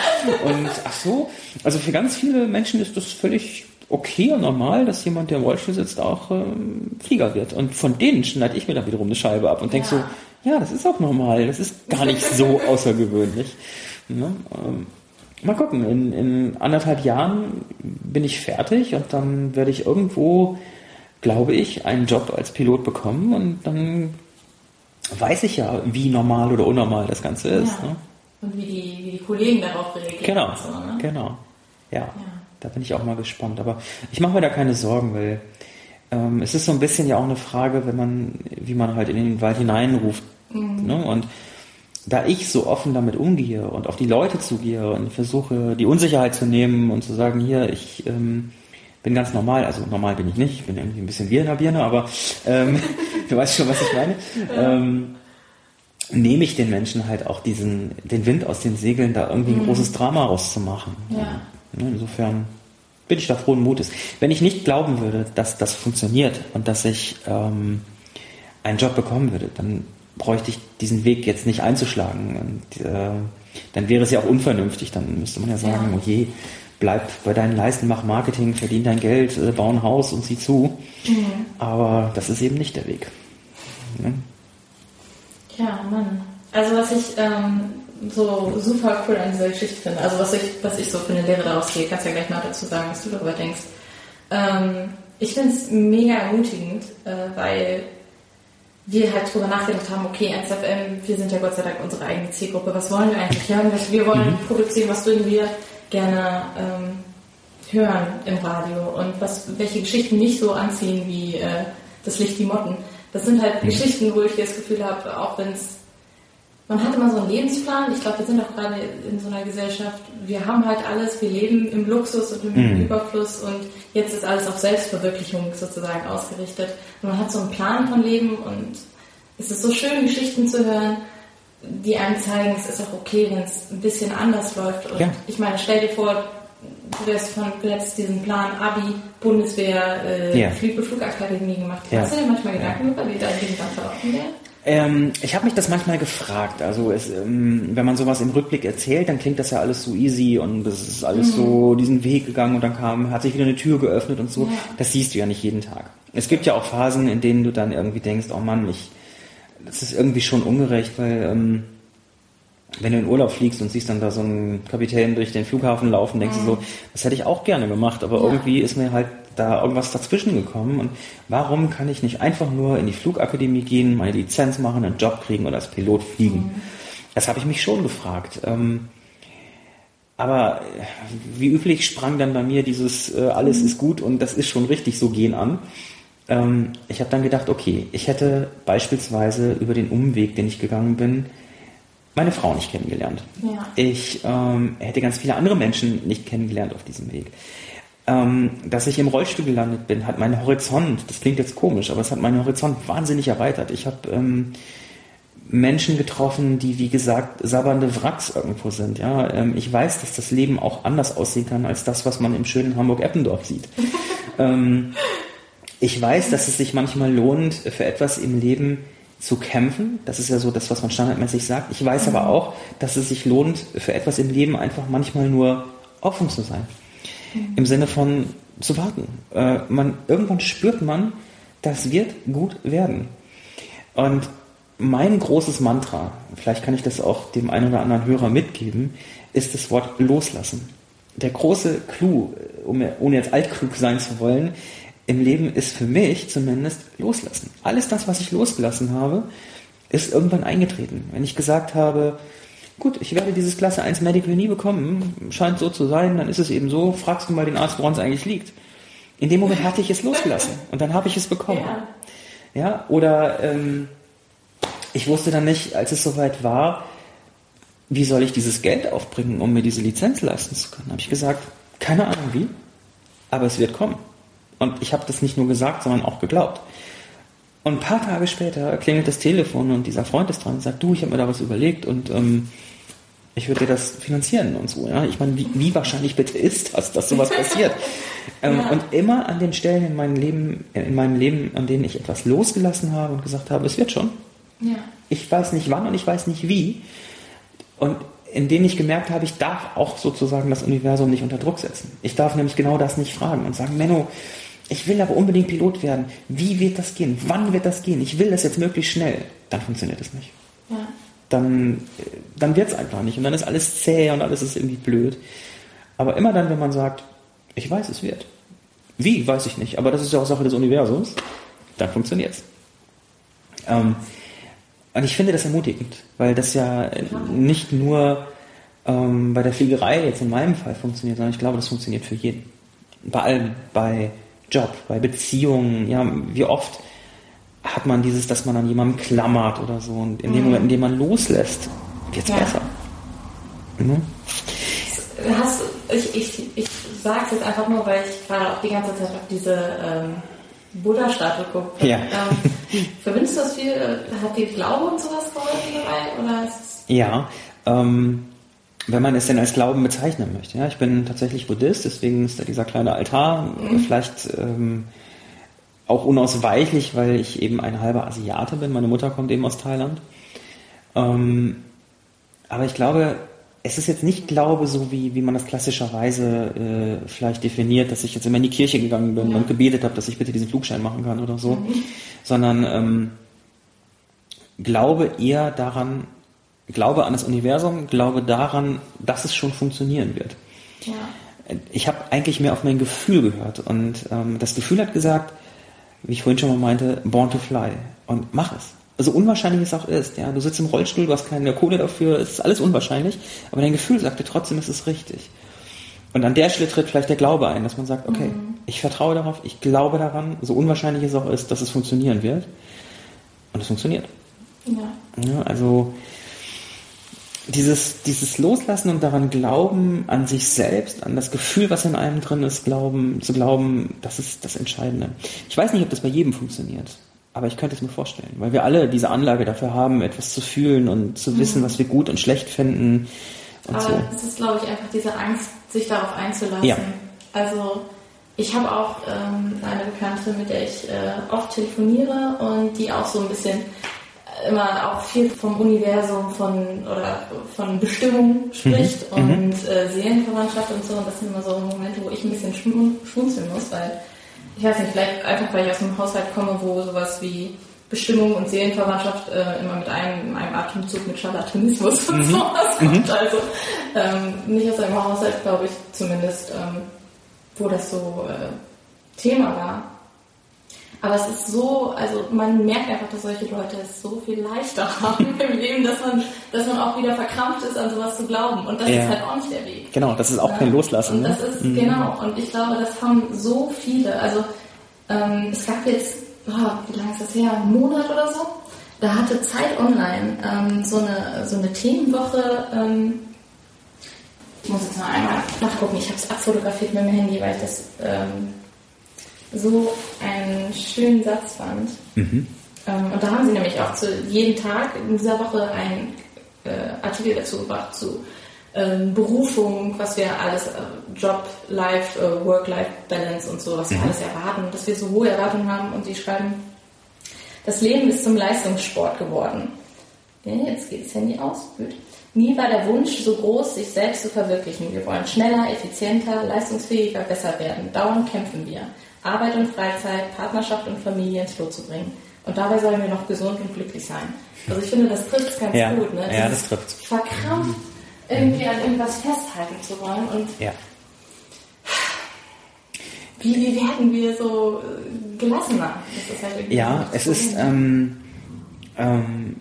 Und ach so, also für ganz viele Menschen ist das völlig okay und normal, dass jemand, der im Rollstuhl sitzt, auch ähm, Flieger wird. Und von denen schneide ich mir dann wiederum eine Scheibe ab und denke ja. so, ja, das ist auch normal, das ist gar nicht so außergewöhnlich. Ne? Ähm, mal gucken, in, in anderthalb Jahren bin ich fertig und dann werde ich irgendwo glaube ich, einen Job als Pilot bekommen und dann weiß ich ja, wie normal oder unnormal das Ganze ist. Ja. Ne? Und wie die, wie die Kollegen darauf reagieren. Genau, so, ne? genau. Ja, ja, da bin ich auch mal gespannt. Aber ich mache mir da keine Sorgen, weil ähm, es ist so ein bisschen ja auch eine Frage, wenn man, wie man halt in den Wald hineinruft. Mhm. Ne? Und da ich so offen damit umgehe und auf die Leute zugehe und versuche, die Unsicherheit zu nehmen und zu sagen, hier, ich ähm, bin ganz normal, also normal bin ich nicht, ich bin irgendwie ein bisschen wie in der Birne, aber ähm, du weißt schon, was ich meine. Ähm, nehme ich den Menschen halt auch diesen, den Wind aus den Segeln, da irgendwie ein mhm. großes Drama rauszumachen. Ja. Insofern bin ich da frohen Mutes. Wenn ich nicht glauben würde, dass das funktioniert und dass ich ähm, einen Job bekommen würde, dann bräuchte ich diesen Weg jetzt nicht einzuschlagen. Und äh, dann wäre es ja auch unvernünftig. Dann müsste man ja sagen, ja. oh je, bleib bei deinen Leisten, mach Marketing, verdien dein Geld, äh, bau ein Haus und sieh zu. Mhm. Aber das ist eben nicht der Weg. Ne? Ja, Mann. Also was ich ähm, so super cool an dieser Geschichte finde, also was ich, was ich so für eine Lehre daraus gehe, kannst ja gleich mal dazu sagen, was du darüber denkst. Ähm, ich finde es mega ermutigend, äh, weil wir halt drüber nachgedacht haben, okay, NSFM, wir sind ja Gott sei Dank unsere eigene Zielgruppe, was wollen wir eigentlich hören? Wir wollen mhm. produzieren, was würden wir gerne ähm, hören im Radio und was, welche Geschichten nicht so anziehen wie äh, das Licht die Motten. Das sind halt mhm. Geschichten, wo ich das Gefühl habe, auch wenn es man hat immer so einen Lebensplan. Ich glaube, wir sind auch gerade in so einer Gesellschaft, wir haben halt alles, wir leben im Luxus und im mhm. Überfluss und jetzt ist alles auf Selbstverwirklichung sozusagen ausgerichtet. Und man hat so einen Plan von Leben und es ist so schön, Geschichten zu hören die einem zeigen, es ist auch okay, wenn es ein bisschen anders läuft. Und ja. ich meine, stell dir vor, du wärst von jetzt diesen Plan Abi, Bundeswehr, äh. Flug Flugakademie gemacht. Ja. Hast du dir manchmal Gedanken darüber, wie dein Leben dann verlaufen wäre? Ähm, ich habe mich das manchmal gefragt. Also es, ähm, wenn man sowas im Rückblick erzählt, dann klingt das ja alles so easy und es ist alles mhm. so diesen Weg gegangen und dann kam, hat sich wieder eine Tür geöffnet und so. Ja. Das siehst du ja nicht jeden Tag. Es gibt ja auch Phasen, in denen du dann irgendwie denkst, oh Mann, ich das ist irgendwie schon ungerecht, weil ähm, wenn du in Urlaub fliegst und siehst dann da so einen Kapitän durch den Flughafen laufen, denkst mhm. du so, das hätte ich auch gerne gemacht, aber ja. irgendwie ist mir halt da irgendwas dazwischen gekommen und warum kann ich nicht einfach nur in die Flugakademie gehen, meine Lizenz machen, einen Job kriegen und als Pilot fliegen? Mhm. Das habe ich mich schon gefragt. Ähm, aber wie üblich sprang dann bei mir dieses äh, alles mhm. ist gut und das ist schon richtig so gehen an ähm, ich habe dann gedacht, okay, ich hätte beispielsweise über den Umweg, den ich gegangen bin, meine Frau nicht kennengelernt. Ja. Ich ähm, hätte ganz viele andere Menschen nicht kennengelernt auf diesem Weg. Ähm, dass ich im Rollstuhl gelandet bin, hat meinen Horizont, das klingt jetzt komisch, aber es hat meinen Horizont wahnsinnig erweitert. Ich habe ähm, Menschen getroffen, die wie gesagt sabbernde Wracks irgendwo sind. Ja, ähm, ich weiß, dass das Leben auch anders aussehen kann als das, was man im schönen Hamburg-Eppendorf sieht. ähm, ich weiß, dass es sich manchmal lohnt, für etwas im Leben zu kämpfen. Das ist ja so das, was man standardmäßig sagt. Ich weiß mhm. aber auch, dass es sich lohnt, für etwas im Leben einfach manchmal nur offen zu sein. Im Sinne von zu warten. Äh, man, irgendwann spürt man, das wird gut werden. Und mein großes Mantra, vielleicht kann ich das auch dem einen oder anderen Hörer mitgeben, ist das Wort loslassen. Der große Clou, um, ohne jetzt altklug sein zu wollen, im Leben ist für mich zumindest loslassen. Alles das, was ich losgelassen habe, ist irgendwann eingetreten. Wenn ich gesagt habe, gut, ich werde dieses Klasse 1 Medical nie bekommen, scheint so zu sein, dann ist es eben so, fragst du mal den Arzt, woran es eigentlich liegt. In dem Moment hatte ich es losgelassen und dann habe ich es bekommen. Ja, ja oder ähm, ich wusste dann nicht, als es soweit war, wie soll ich dieses Geld aufbringen, um mir diese Lizenz leisten zu können. Habe ich gesagt, keine Ahnung wie, aber es wird kommen. Und ich habe das nicht nur gesagt, sondern auch geglaubt. Und ein paar Tage später klingelt das Telefon und dieser Freund ist dran und sagt, du, ich habe mir da was überlegt und ähm, ich würde dir das finanzieren und so. Ja? Ich meine, wie, wie wahrscheinlich bitte ist das, dass sowas passiert? Ähm, ja. Und immer an den Stellen in meinem Leben, in meinem Leben, an denen ich etwas losgelassen habe und gesagt habe, es wird schon. Ja. Ich weiß nicht wann und ich weiß nicht wie. Und in denen ich gemerkt habe, ich darf auch sozusagen das Universum nicht unter Druck setzen. Ich darf nämlich genau das nicht fragen und sagen, Menno, ich will aber unbedingt Pilot werden. Wie wird das gehen? Wann wird das gehen? Ich will das jetzt möglichst schnell. Dann funktioniert es nicht. Ja. Dann, dann wird es einfach nicht. Und dann ist alles zäh und alles ist irgendwie blöd. Aber immer dann, wenn man sagt, ich weiß, es wird. Wie, weiß ich nicht. Aber das ist ja auch Sache des Universums. Dann funktioniert es. Ähm, und ich finde das ermutigend, weil das ja nicht nur ähm, bei der Fliegerei jetzt in meinem Fall funktioniert, sondern ich glaube, das funktioniert für jeden. Bei allem, bei Job, bei Beziehungen, ja, wie oft hat man dieses, dass man an jemandem klammert oder so und in dem mhm. Moment, in dem man loslässt, wird es ja. besser. Mhm. Hast, ich ich, ich sage es jetzt einfach nur, weil ich gerade auch die ganze Zeit auf diese ähm, Buddha-Statue guckt. Ja. Ähm, verbindest du das viel? Hat dir Glaube und sowas geholfen dabei? Oder ja, ähm, wenn man es denn als Glauben bezeichnen möchte. Ja, ich bin tatsächlich Buddhist, deswegen ist da dieser kleine Altar mhm. vielleicht ähm, auch unausweichlich, weil ich eben ein halber Asiate bin. Meine Mutter kommt eben aus Thailand. Ähm, aber ich glaube, es ist jetzt nicht Glaube, so wie, wie man das klassischerweise äh, vielleicht definiert, dass ich jetzt immer in die Kirche gegangen bin ja. und gebetet habe, dass ich bitte diesen Flugschein machen kann oder so, mhm. sondern ähm, glaube eher daran, glaube an das Universum, glaube daran, dass es schon funktionieren wird. Ja. Ich habe eigentlich mehr auf mein Gefühl gehört und ähm, das Gefühl hat gesagt, wie ich vorhin schon mal meinte, born to fly und mach es so unwahrscheinlich es auch ist, ja, du sitzt im Rollstuhl, du hast keine Kohle dafür, es ist alles unwahrscheinlich, aber dein Gefühl sagt dir trotzdem, es ist richtig. Und an der Stelle tritt vielleicht der Glaube ein, dass man sagt, okay, mhm. ich vertraue darauf, ich glaube daran, so unwahrscheinlich es auch ist, dass es funktionieren wird. Und es funktioniert. Ja. ja also dieses, dieses Loslassen und daran glauben, an sich selbst, an das Gefühl, was in einem drin ist, glauben, zu glauben, das ist das Entscheidende. Ich weiß nicht, ob das bei jedem funktioniert. Aber ich könnte es mir vorstellen, weil wir alle diese Anlage dafür haben, etwas zu fühlen und zu wissen, mhm. was wir gut und schlecht finden. Und Aber so. es ist, glaube ich, einfach diese Angst, sich darauf einzulassen. Ja. Also ich habe auch ähm, eine Bekannte, mit der ich äh, oft telefoniere und die auch so ein bisschen immer auch viel vom Universum von oder von Bestimmung spricht mhm. und mhm. äh, Seelenverwandtschaft und so. Und das sind immer so Momente, wo ich ein bisschen schmunzeln muss, weil ich weiß nicht, vielleicht einfach, weil ich aus einem Haushalt komme, wo sowas wie Bestimmung und Seelenverwandtschaft äh, immer mit einem, einem Atemzug mit Charlatanismus und mhm. sowas mhm. kommt. Also ähm, nicht aus einem Haushalt, glaube ich, zumindest, ähm, wo das so äh, Thema war. Aber es ist so, also man merkt einfach, dass solche Leute es so viel leichter haben im Leben, dass man, dass man auch wieder verkrampft ist, an sowas zu glauben. Und das ja. ist halt auch nicht der Weg. Genau, das ist auch ja. kein Loslassen. Und das ne? ist, mhm. genau, und ich glaube, das haben so viele. Also ähm, es gab jetzt, oh, wie lange ist das her, einen Monat oder so, da hatte Zeit Online ähm, so, eine, so eine Themenwoche, ähm, ich muss jetzt mal einmal nachgucken, ich habe es abfotografiert mit dem Handy, weil ich das ähm, so einen schönen Satz fand. Mhm. Ähm, und da haben sie nämlich auch zu jeden Tag in dieser Woche einen äh, Artikel dazu gebracht zu ähm, Berufung, was wir alles, äh, Job, Life, äh, Work-Life-Balance und so, was wir mhm. alles erwarten, dass wir so hohe Erwartungen haben und sie schreiben, das Leben ist zum Leistungssport geworden. Jetzt geht das Handy aus. Gut. Nie war der Wunsch so groß, sich selbst zu verwirklichen. Wir wollen schneller, effizienter, leistungsfähiger, besser werden. Dauernd kämpfen wir. Arbeit und Freizeit, Partnerschaft und Familie ins Lot zu bringen. Und dabei sollen wir noch gesund und glücklich sein. Also ich finde, das trifft es ganz ja. gut. Ne? Ja, das trifft. Verkrampft irgendwie an irgendwas festhalten zu wollen. Und ja. wie, wie werden wir so äh, gelassener? Halt ja, es ist ähm, ähm,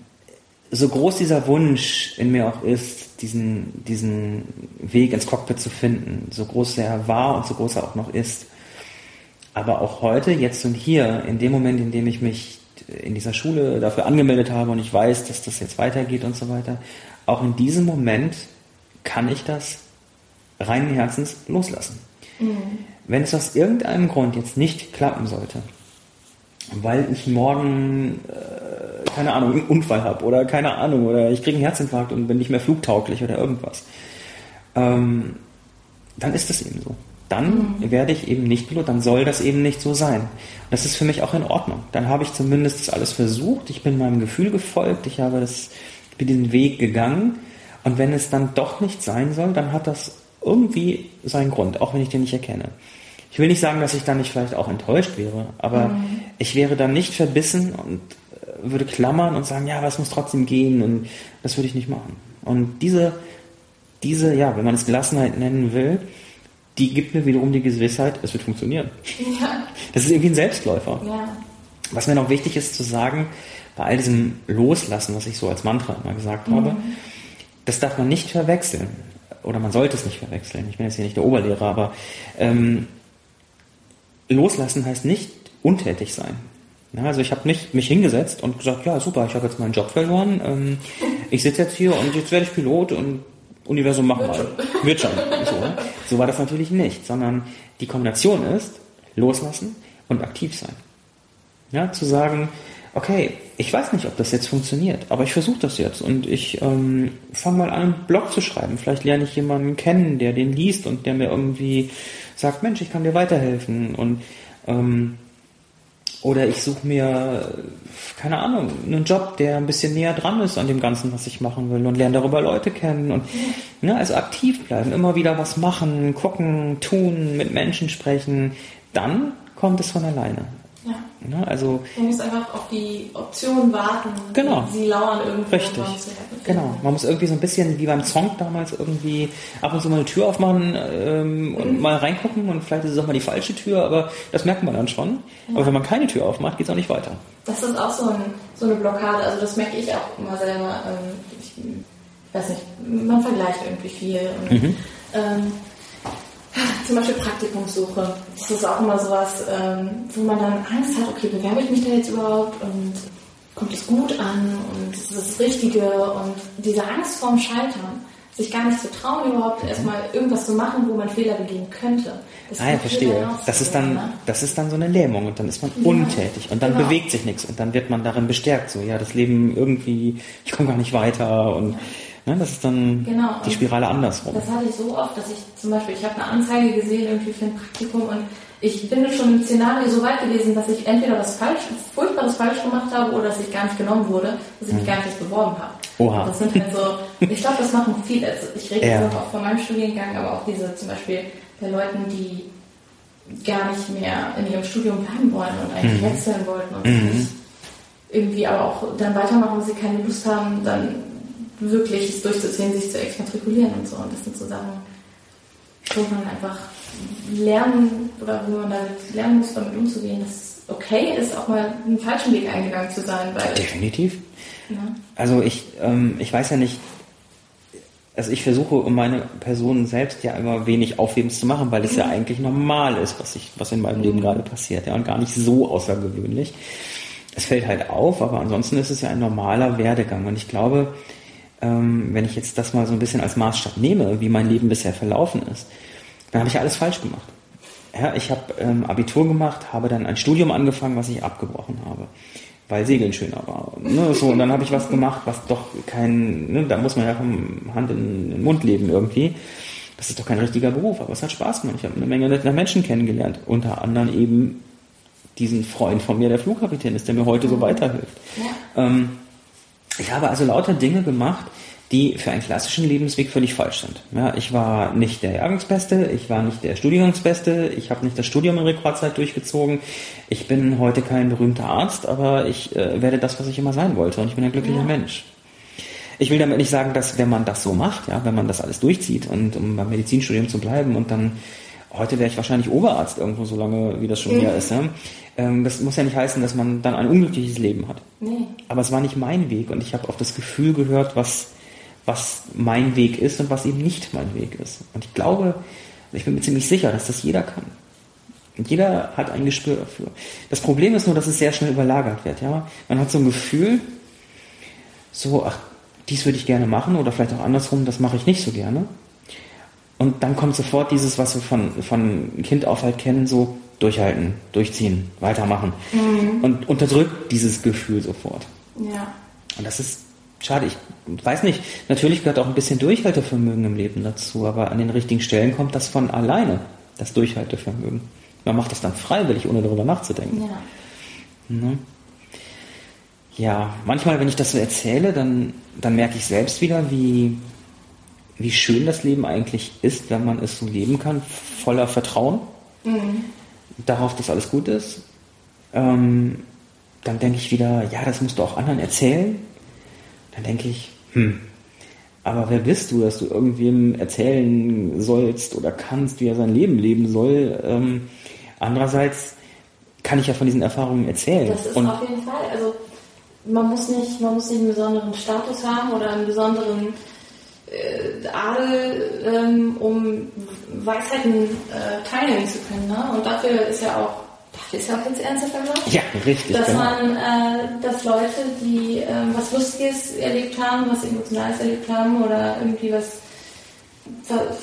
so groß dieser Wunsch in mir auch ist, diesen, diesen Weg ins Cockpit zu finden, so groß er war und so groß er auch noch ist, aber auch heute, jetzt und hier, in dem Moment, in dem ich mich in dieser Schule dafür angemeldet habe und ich weiß, dass das jetzt weitergeht und so weiter, auch in diesem Moment kann ich das reinen Herzens loslassen. Mhm. Wenn es aus irgendeinem Grund jetzt nicht klappen sollte, weil ich morgen, äh, keine Ahnung, einen Unfall habe oder keine Ahnung, oder ich kriege einen Herzinfarkt und bin nicht mehr flugtauglich oder irgendwas, ähm, dann ist es eben so. Dann mhm. werde ich eben nicht Pilot, dann soll das eben nicht so sein. Und das ist für mich auch in Ordnung. Dann habe ich zumindest das alles versucht, ich bin meinem Gefühl gefolgt, ich habe das, ich bin diesen Weg gegangen und wenn es dann doch nicht sein soll, dann hat das irgendwie seinen Grund, auch wenn ich den nicht erkenne. Ich will nicht sagen, dass ich dann nicht vielleicht auch enttäuscht wäre, aber mhm. ich wäre dann nicht verbissen und äh, würde klammern und sagen, ja, aber es muss trotzdem gehen und das würde ich nicht machen. Und diese, diese, ja, wenn man es Gelassenheit nennen will, die gibt mir wiederum die Gewissheit, es wird funktionieren. Ja. Das ist irgendwie ein Selbstläufer. Ja. Was mir noch wichtig ist zu sagen, bei all diesem Loslassen, was ich so als Mantra immer gesagt mhm. habe, das darf man nicht verwechseln. Oder man sollte es nicht verwechseln. Ich bin jetzt hier nicht der Oberlehrer, aber ähm, loslassen heißt nicht untätig sein. Ja, also ich habe nicht mich hingesetzt und gesagt, ja super, ich habe jetzt meinen Job verloren, ähm, ich sitze jetzt hier und jetzt werde ich Pilot und Universum mach mal. Wird schon. So, ne? So war das natürlich nicht, sondern die Kombination ist loslassen und aktiv sein. Ja, zu sagen, okay, ich weiß nicht, ob das jetzt funktioniert, aber ich versuche das jetzt und ich ähm, fange mal an, einen Blog zu schreiben. Vielleicht lerne ich jemanden kennen, der den liest und der mir irgendwie sagt, Mensch, ich kann dir weiterhelfen und ähm, oder ich suche mir, keine Ahnung, einen Job, der ein bisschen näher dran ist an dem Ganzen, was ich machen will und lerne darüber Leute kennen und ne, also aktiv bleiben, immer wieder was machen, gucken, tun, mit Menschen sprechen, dann kommt es von alleine. Ja. Ne, also, man muss einfach auf die Option warten. Genau. Sie lauern irgendwie. Richtig. Genau. Man muss irgendwie so ein bisschen wie beim Song damals irgendwie ab und zu mal eine Tür aufmachen ähm, und mhm. mal reingucken und vielleicht ist es auch mal die falsche Tür, aber das merkt man dann schon. Ja. Aber wenn man keine Tür aufmacht, geht es auch nicht weiter. Das ist auch so, ein, so, eine Blockade. Also das merke ich auch immer selber. Ähm, ich, ich, weiß nicht, man vergleicht irgendwie viel. Und, mhm. ähm, zum Beispiel Praktikumssuche. Das ist auch immer sowas, ähm, wo man dann Angst hat, okay, bewerbe ich mich da jetzt überhaupt und kommt es gut an und ist das Richtige und diese Angst vorm Scheitern, sich gar nicht zu trauen, überhaupt mhm. erstmal irgendwas zu machen, wo man Fehler begehen könnte. Das ah ja, verstehe. Das ist, dann, ne? das ist dann so eine Lähmung und dann ist man ja, untätig und dann genau. bewegt sich nichts und dann wird man darin bestärkt, so, ja, das Leben irgendwie, ich komme gar nicht weiter und ja Ne, das ist dann genau. die Spirale andersrum. Das hatte ich so oft, dass ich zum Beispiel, ich habe eine Anzeige gesehen irgendwie für ein Praktikum und ich bin schon im Szenario so weit gewesen, dass ich entweder was falsch, furchtbares falsch gemacht habe oder dass ich gar nicht genommen wurde, dass ich mich mhm. gar nicht beworben habe. Oha. Das sind halt so, ich glaube, das machen viele. Also ich rede ja. jetzt auch von meinem Studiengang, aber auch diese zum Beispiel bei Leuten, die gar nicht mehr in ihrem Studium bleiben wollen und eigentlich mhm. wechseln wollten und mhm. irgendwie aber auch dann weitermachen, wo sie keine Lust haben, dann wirklich es durchzuziehen, sich zu exmatrikulieren und so. Und das sind so Sachen, wo man einfach lernen oder wo man damit lernen muss, damit umzugehen, dass es okay ist, auch mal einen falschen Weg eingegangen zu sein. Weil, Definitiv. Ja. Also ich, ähm, ich weiß ja nicht, also ich versuche, um meine Person selbst ja immer wenig Aufhebens zu machen, weil es mhm. ja eigentlich normal ist, was ich, was in meinem Leben gerade passiert, ja, und gar nicht so außergewöhnlich. Es fällt halt auf, aber ansonsten ist es ja ein normaler Werdegang. Und ich glaube, ähm, wenn ich jetzt das mal so ein bisschen als Maßstab nehme, wie mein Leben bisher verlaufen ist, dann habe ich alles falsch gemacht. Ja, ich habe ähm, Abitur gemacht, habe dann ein Studium angefangen, was ich abgebrochen habe, weil Segeln schöner war. Ne, so, und dann habe ich was gemacht, was doch kein, ne, da muss man ja vom Hand in den Mund leben irgendwie. Das ist doch kein richtiger Beruf, aber es hat Spaß gemacht. Ich habe eine Menge netter Menschen kennengelernt, unter anderem eben diesen Freund von mir, der Flugkapitän ist, der mir heute so weiterhilft. Ja. Ähm, ich habe also lauter Dinge gemacht, die für einen klassischen Lebensweg völlig falsch sind. Ja, ich war nicht der Jahrgangsbeste, ich war nicht der Studiengangsbeste, ich habe nicht das Studium in Rekordzeit durchgezogen. Ich bin heute kein berühmter Arzt, aber ich äh, werde das, was ich immer sein wollte und ich bin ein glücklicher ja. Mensch. Ich will damit nicht sagen, dass wenn man das so macht, ja, wenn man das alles durchzieht und um beim Medizinstudium zu bleiben und dann heute wäre ich wahrscheinlich Oberarzt irgendwo, so lange wie das schon wieder ist. Ja? Ähm, das muss ja nicht heißen, dass man dann ein unglückliches Leben hat. Nee. Aber es war nicht mein Weg und ich habe auf das Gefühl gehört, was, was mein Weg ist und was eben nicht mein Weg ist. Und ich glaube, ich bin mir ziemlich sicher, dass das jeder kann. Und jeder hat ein Gespür dafür. Das Problem ist nur, dass es sehr schnell überlagert wird. Ja? Man hat so ein Gefühl, so, ach, dies würde ich gerne machen oder vielleicht auch andersrum, das mache ich nicht so gerne. Und dann kommt sofort dieses, was wir von, von Kind auf halt kennen, so durchhalten, durchziehen, weitermachen. Mhm. Und unterdrückt dieses Gefühl sofort. Ja. Und das ist schade. Ich weiß nicht, natürlich gehört auch ein bisschen Durchhaltevermögen im Leben dazu, aber an den richtigen Stellen kommt das von alleine. das Durchhaltevermögen. Man macht das dann freiwillig, ohne darüber nachzudenken. Ja. Ne? Ja, manchmal, wenn ich das so erzähle, dann, dann merke ich selbst wieder, wie, wie schön das Leben eigentlich ist, wenn man es so leben kann, voller Vertrauen mhm. darauf, dass alles gut ist. Ähm, dann denke ich wieder, ja, das musst du auch anderen erzählen. Dann denke ich, hm, aber wer bist du, dass du irgendwem erzählen sollst oder kannst, wie er sein Leben leben soll? Ähm, andererseits kann ich ja von diesen Erfahrungen erzählen. Das ist Und auf jeden Fall. Also man muss nicht, man muss nicht einen besonderen Status haben oder einen besonderen äh, Adel, ähm, um Weisheiten äh, teilen zu können. Ne? Und dafür ist ja auch dafür ist ja auch jetzt gemacht. Ja, richtig. Dass genau. man, äh, dass Leute, die äh, was Lustiges erlebt haben, was Emotionales erlebt haben oder irgendwie was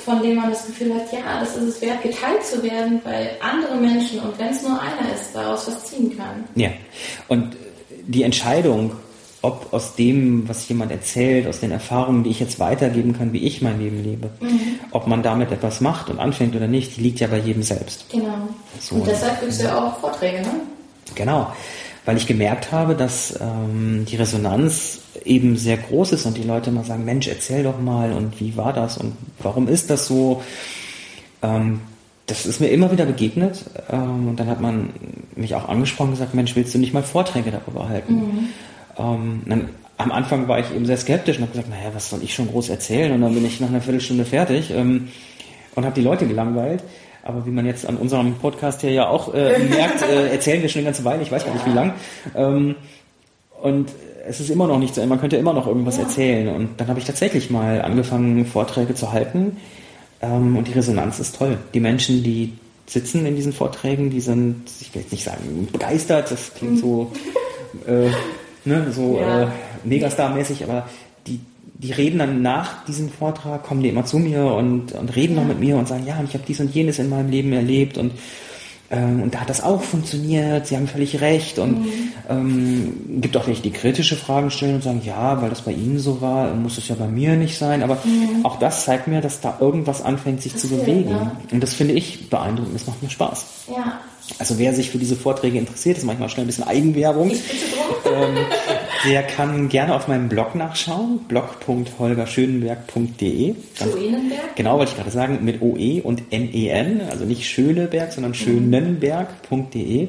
von dem man das Gefühl hat, ja, das ist es wert, geteilt zu werden, weil andere Menschen und wenn es nur einer ist, daraus was ziehen kann. Ja, und die Entscheidung, ob aus dem, was jemand erzählt, aus den Erfahrungen, die ich jetzt weitergeben kann, wie ich mein Leben lebe, mhm. ob man damit etwas macht und anfängt oder nicht, die liegt ja bei jedem selbst. Genau. So. Und deshalb gibt es ja auch Vorträge, ne? Genau. Weil ich gemerkt habe, dass ähm, die Resonanz eben sehr groß ist und die Leute immer sagen, Mensch, erzähl doch mal und wie war das und warum ist das so? Ähm, das ist mir immer wieder begegnet ähm, und dann hat man mich auch angesprochen und gesagt, Mensch, willst du nicht mal Vorträge darüber halten? Mhm. Ähm, dann, am Anfang war ich eben sehr skeptisch und habe gesagt, naja, was soll ich schon groß erzählen? Und dann bin ich nach einer Viertelstunde fertig ähm, und habe die Leute gelangweilt. Aber wie man jetzt an unserem Podcast hier ja auch äh, merkt, äh, erzählen wir schon eine ganze Weile, ich weiß gar nicht wie lang. Ähm, und es ist immer noch nicht so, man könnte immer noch irgendwas erzählen. Und dann habe ich tatsächlich mal angefangen, Vorträge zu halten. Ähm, und die Resonanz ist toll. Die Menschen, die sitzen in diesen Vorträgen, die sind, ich will jetzt nicht sagen begeistert, das klingt so, äh, ne, so ja. äh, Megastar-mäßig, aber die, die reden dann nach diesem Vortrag, kommen die immer zu mir und, und reden ja. noch mit mir und sagen, ja, und ich habe dies und jenes in meinem Leben erlebt und ähm, und da hat das auch funktioniert, Sie haben völlig recht. Und mhm. ähm, gibt auch welche, die kritische Fragen stellen und sagen, ja, weil das bei Ihnen so war, muss es ja bei mir nicht sein. Aber mhm. auch das zeigt mir, dass da irgendwas anfängt, sich das zu bewegen. Ja. Und das finde ich beeindruckend, das macht mir Spaß. Ja. Also wer sich für diese Vorträge interessiert, ist manchmal schnell ein bisschen Eigenwerbung. ähm, der kann gerne auf meinem Blog nachschauen, blog.holgerschönenberg.de. Schönenberg? Genau, wollte ich gerade sagen, mit OE und NEN, also nicht Schöneberg, sondern mhm. schönenberg.de.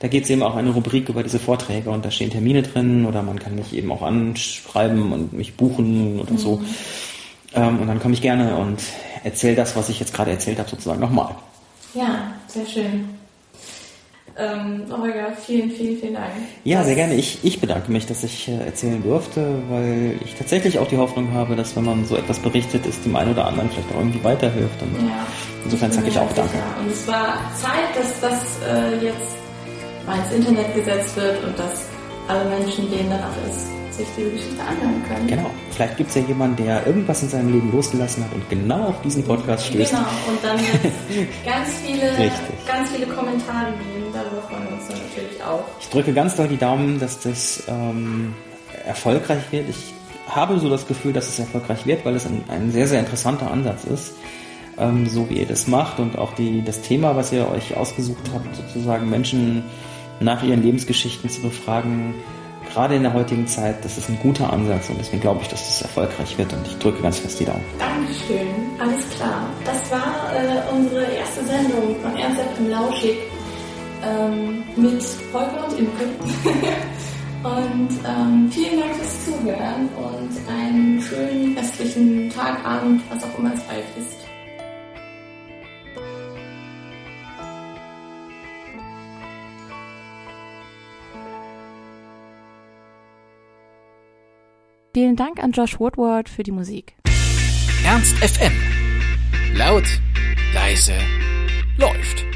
Da geht es eben auch eine Rubrik über diese Vorträge und da stehen Termine drin oder man kann mich eben auch anschreiben und mich buchen oder so. Mhm. Ähm, und dann komme ich gerne und erzähle das, was ich jetzt gerade erzählt habe, sozusagen nochmal. Ja, sehr schön. Ähm, Holger, vielen, vielen, vielen Dank. Ja, sehr gerne. Ich, ich bedanke mich, dass ich äh, erzählen durfte, weil ich tatsächlich auch die Hoffnung habe, dass wenn man so etwas berichtet, es dem einen oder anderen vielleicht auch irgendwie weiterhilft. Und ja, insofern sage ich auch Danke. Und es war Zeit, dass das äh, jetzt mal ins Internet gesetzt wird und dass alle Menschen, denen danach ist, sich diese Geschichte anhören können. Genau. Vielleicht gibt es ja jemanden, der irgendwas in seinem Leben losgelassen hat und genau auf diesen Podcast stößt. Genau. Und dann ganz viele, ganz viele Kommentare geben. Darüber freuen wir uns dann natürlich auch. Ich drücke ganz doll die Daumen, dass das ähm, erfolgreich wird. Ich habe so das Gefühl, dass es erfolgreich wird, weil es ein, ein sehr, sehr interessanter Ansatz ist. Ähm, so wie ihr das macht und auch die, das Thema, was ihr euch ausgesucht habt, sozusagen Menschen nach ihren Lebensgeschichten zu befragen, gerade in der heutigen Zeit, das ist ein guter Ansatz und deswegen glaube ich, dass das erfolgreich wird und ich drücke ganz fest die Daumen. Dankeschön, alles klar. Das war äh, unsere erste Sendung von Ernsthaft im Lauschig ähm, mit Holger und Imke. und ähm, vielen Dank fürs Zuhören und einen schönen restlichen Tag, Abend, was auch immer es bald ist. Vielen Dank an Josh Woodward für die Musik. Ernst FM. Laut, leise, läuft.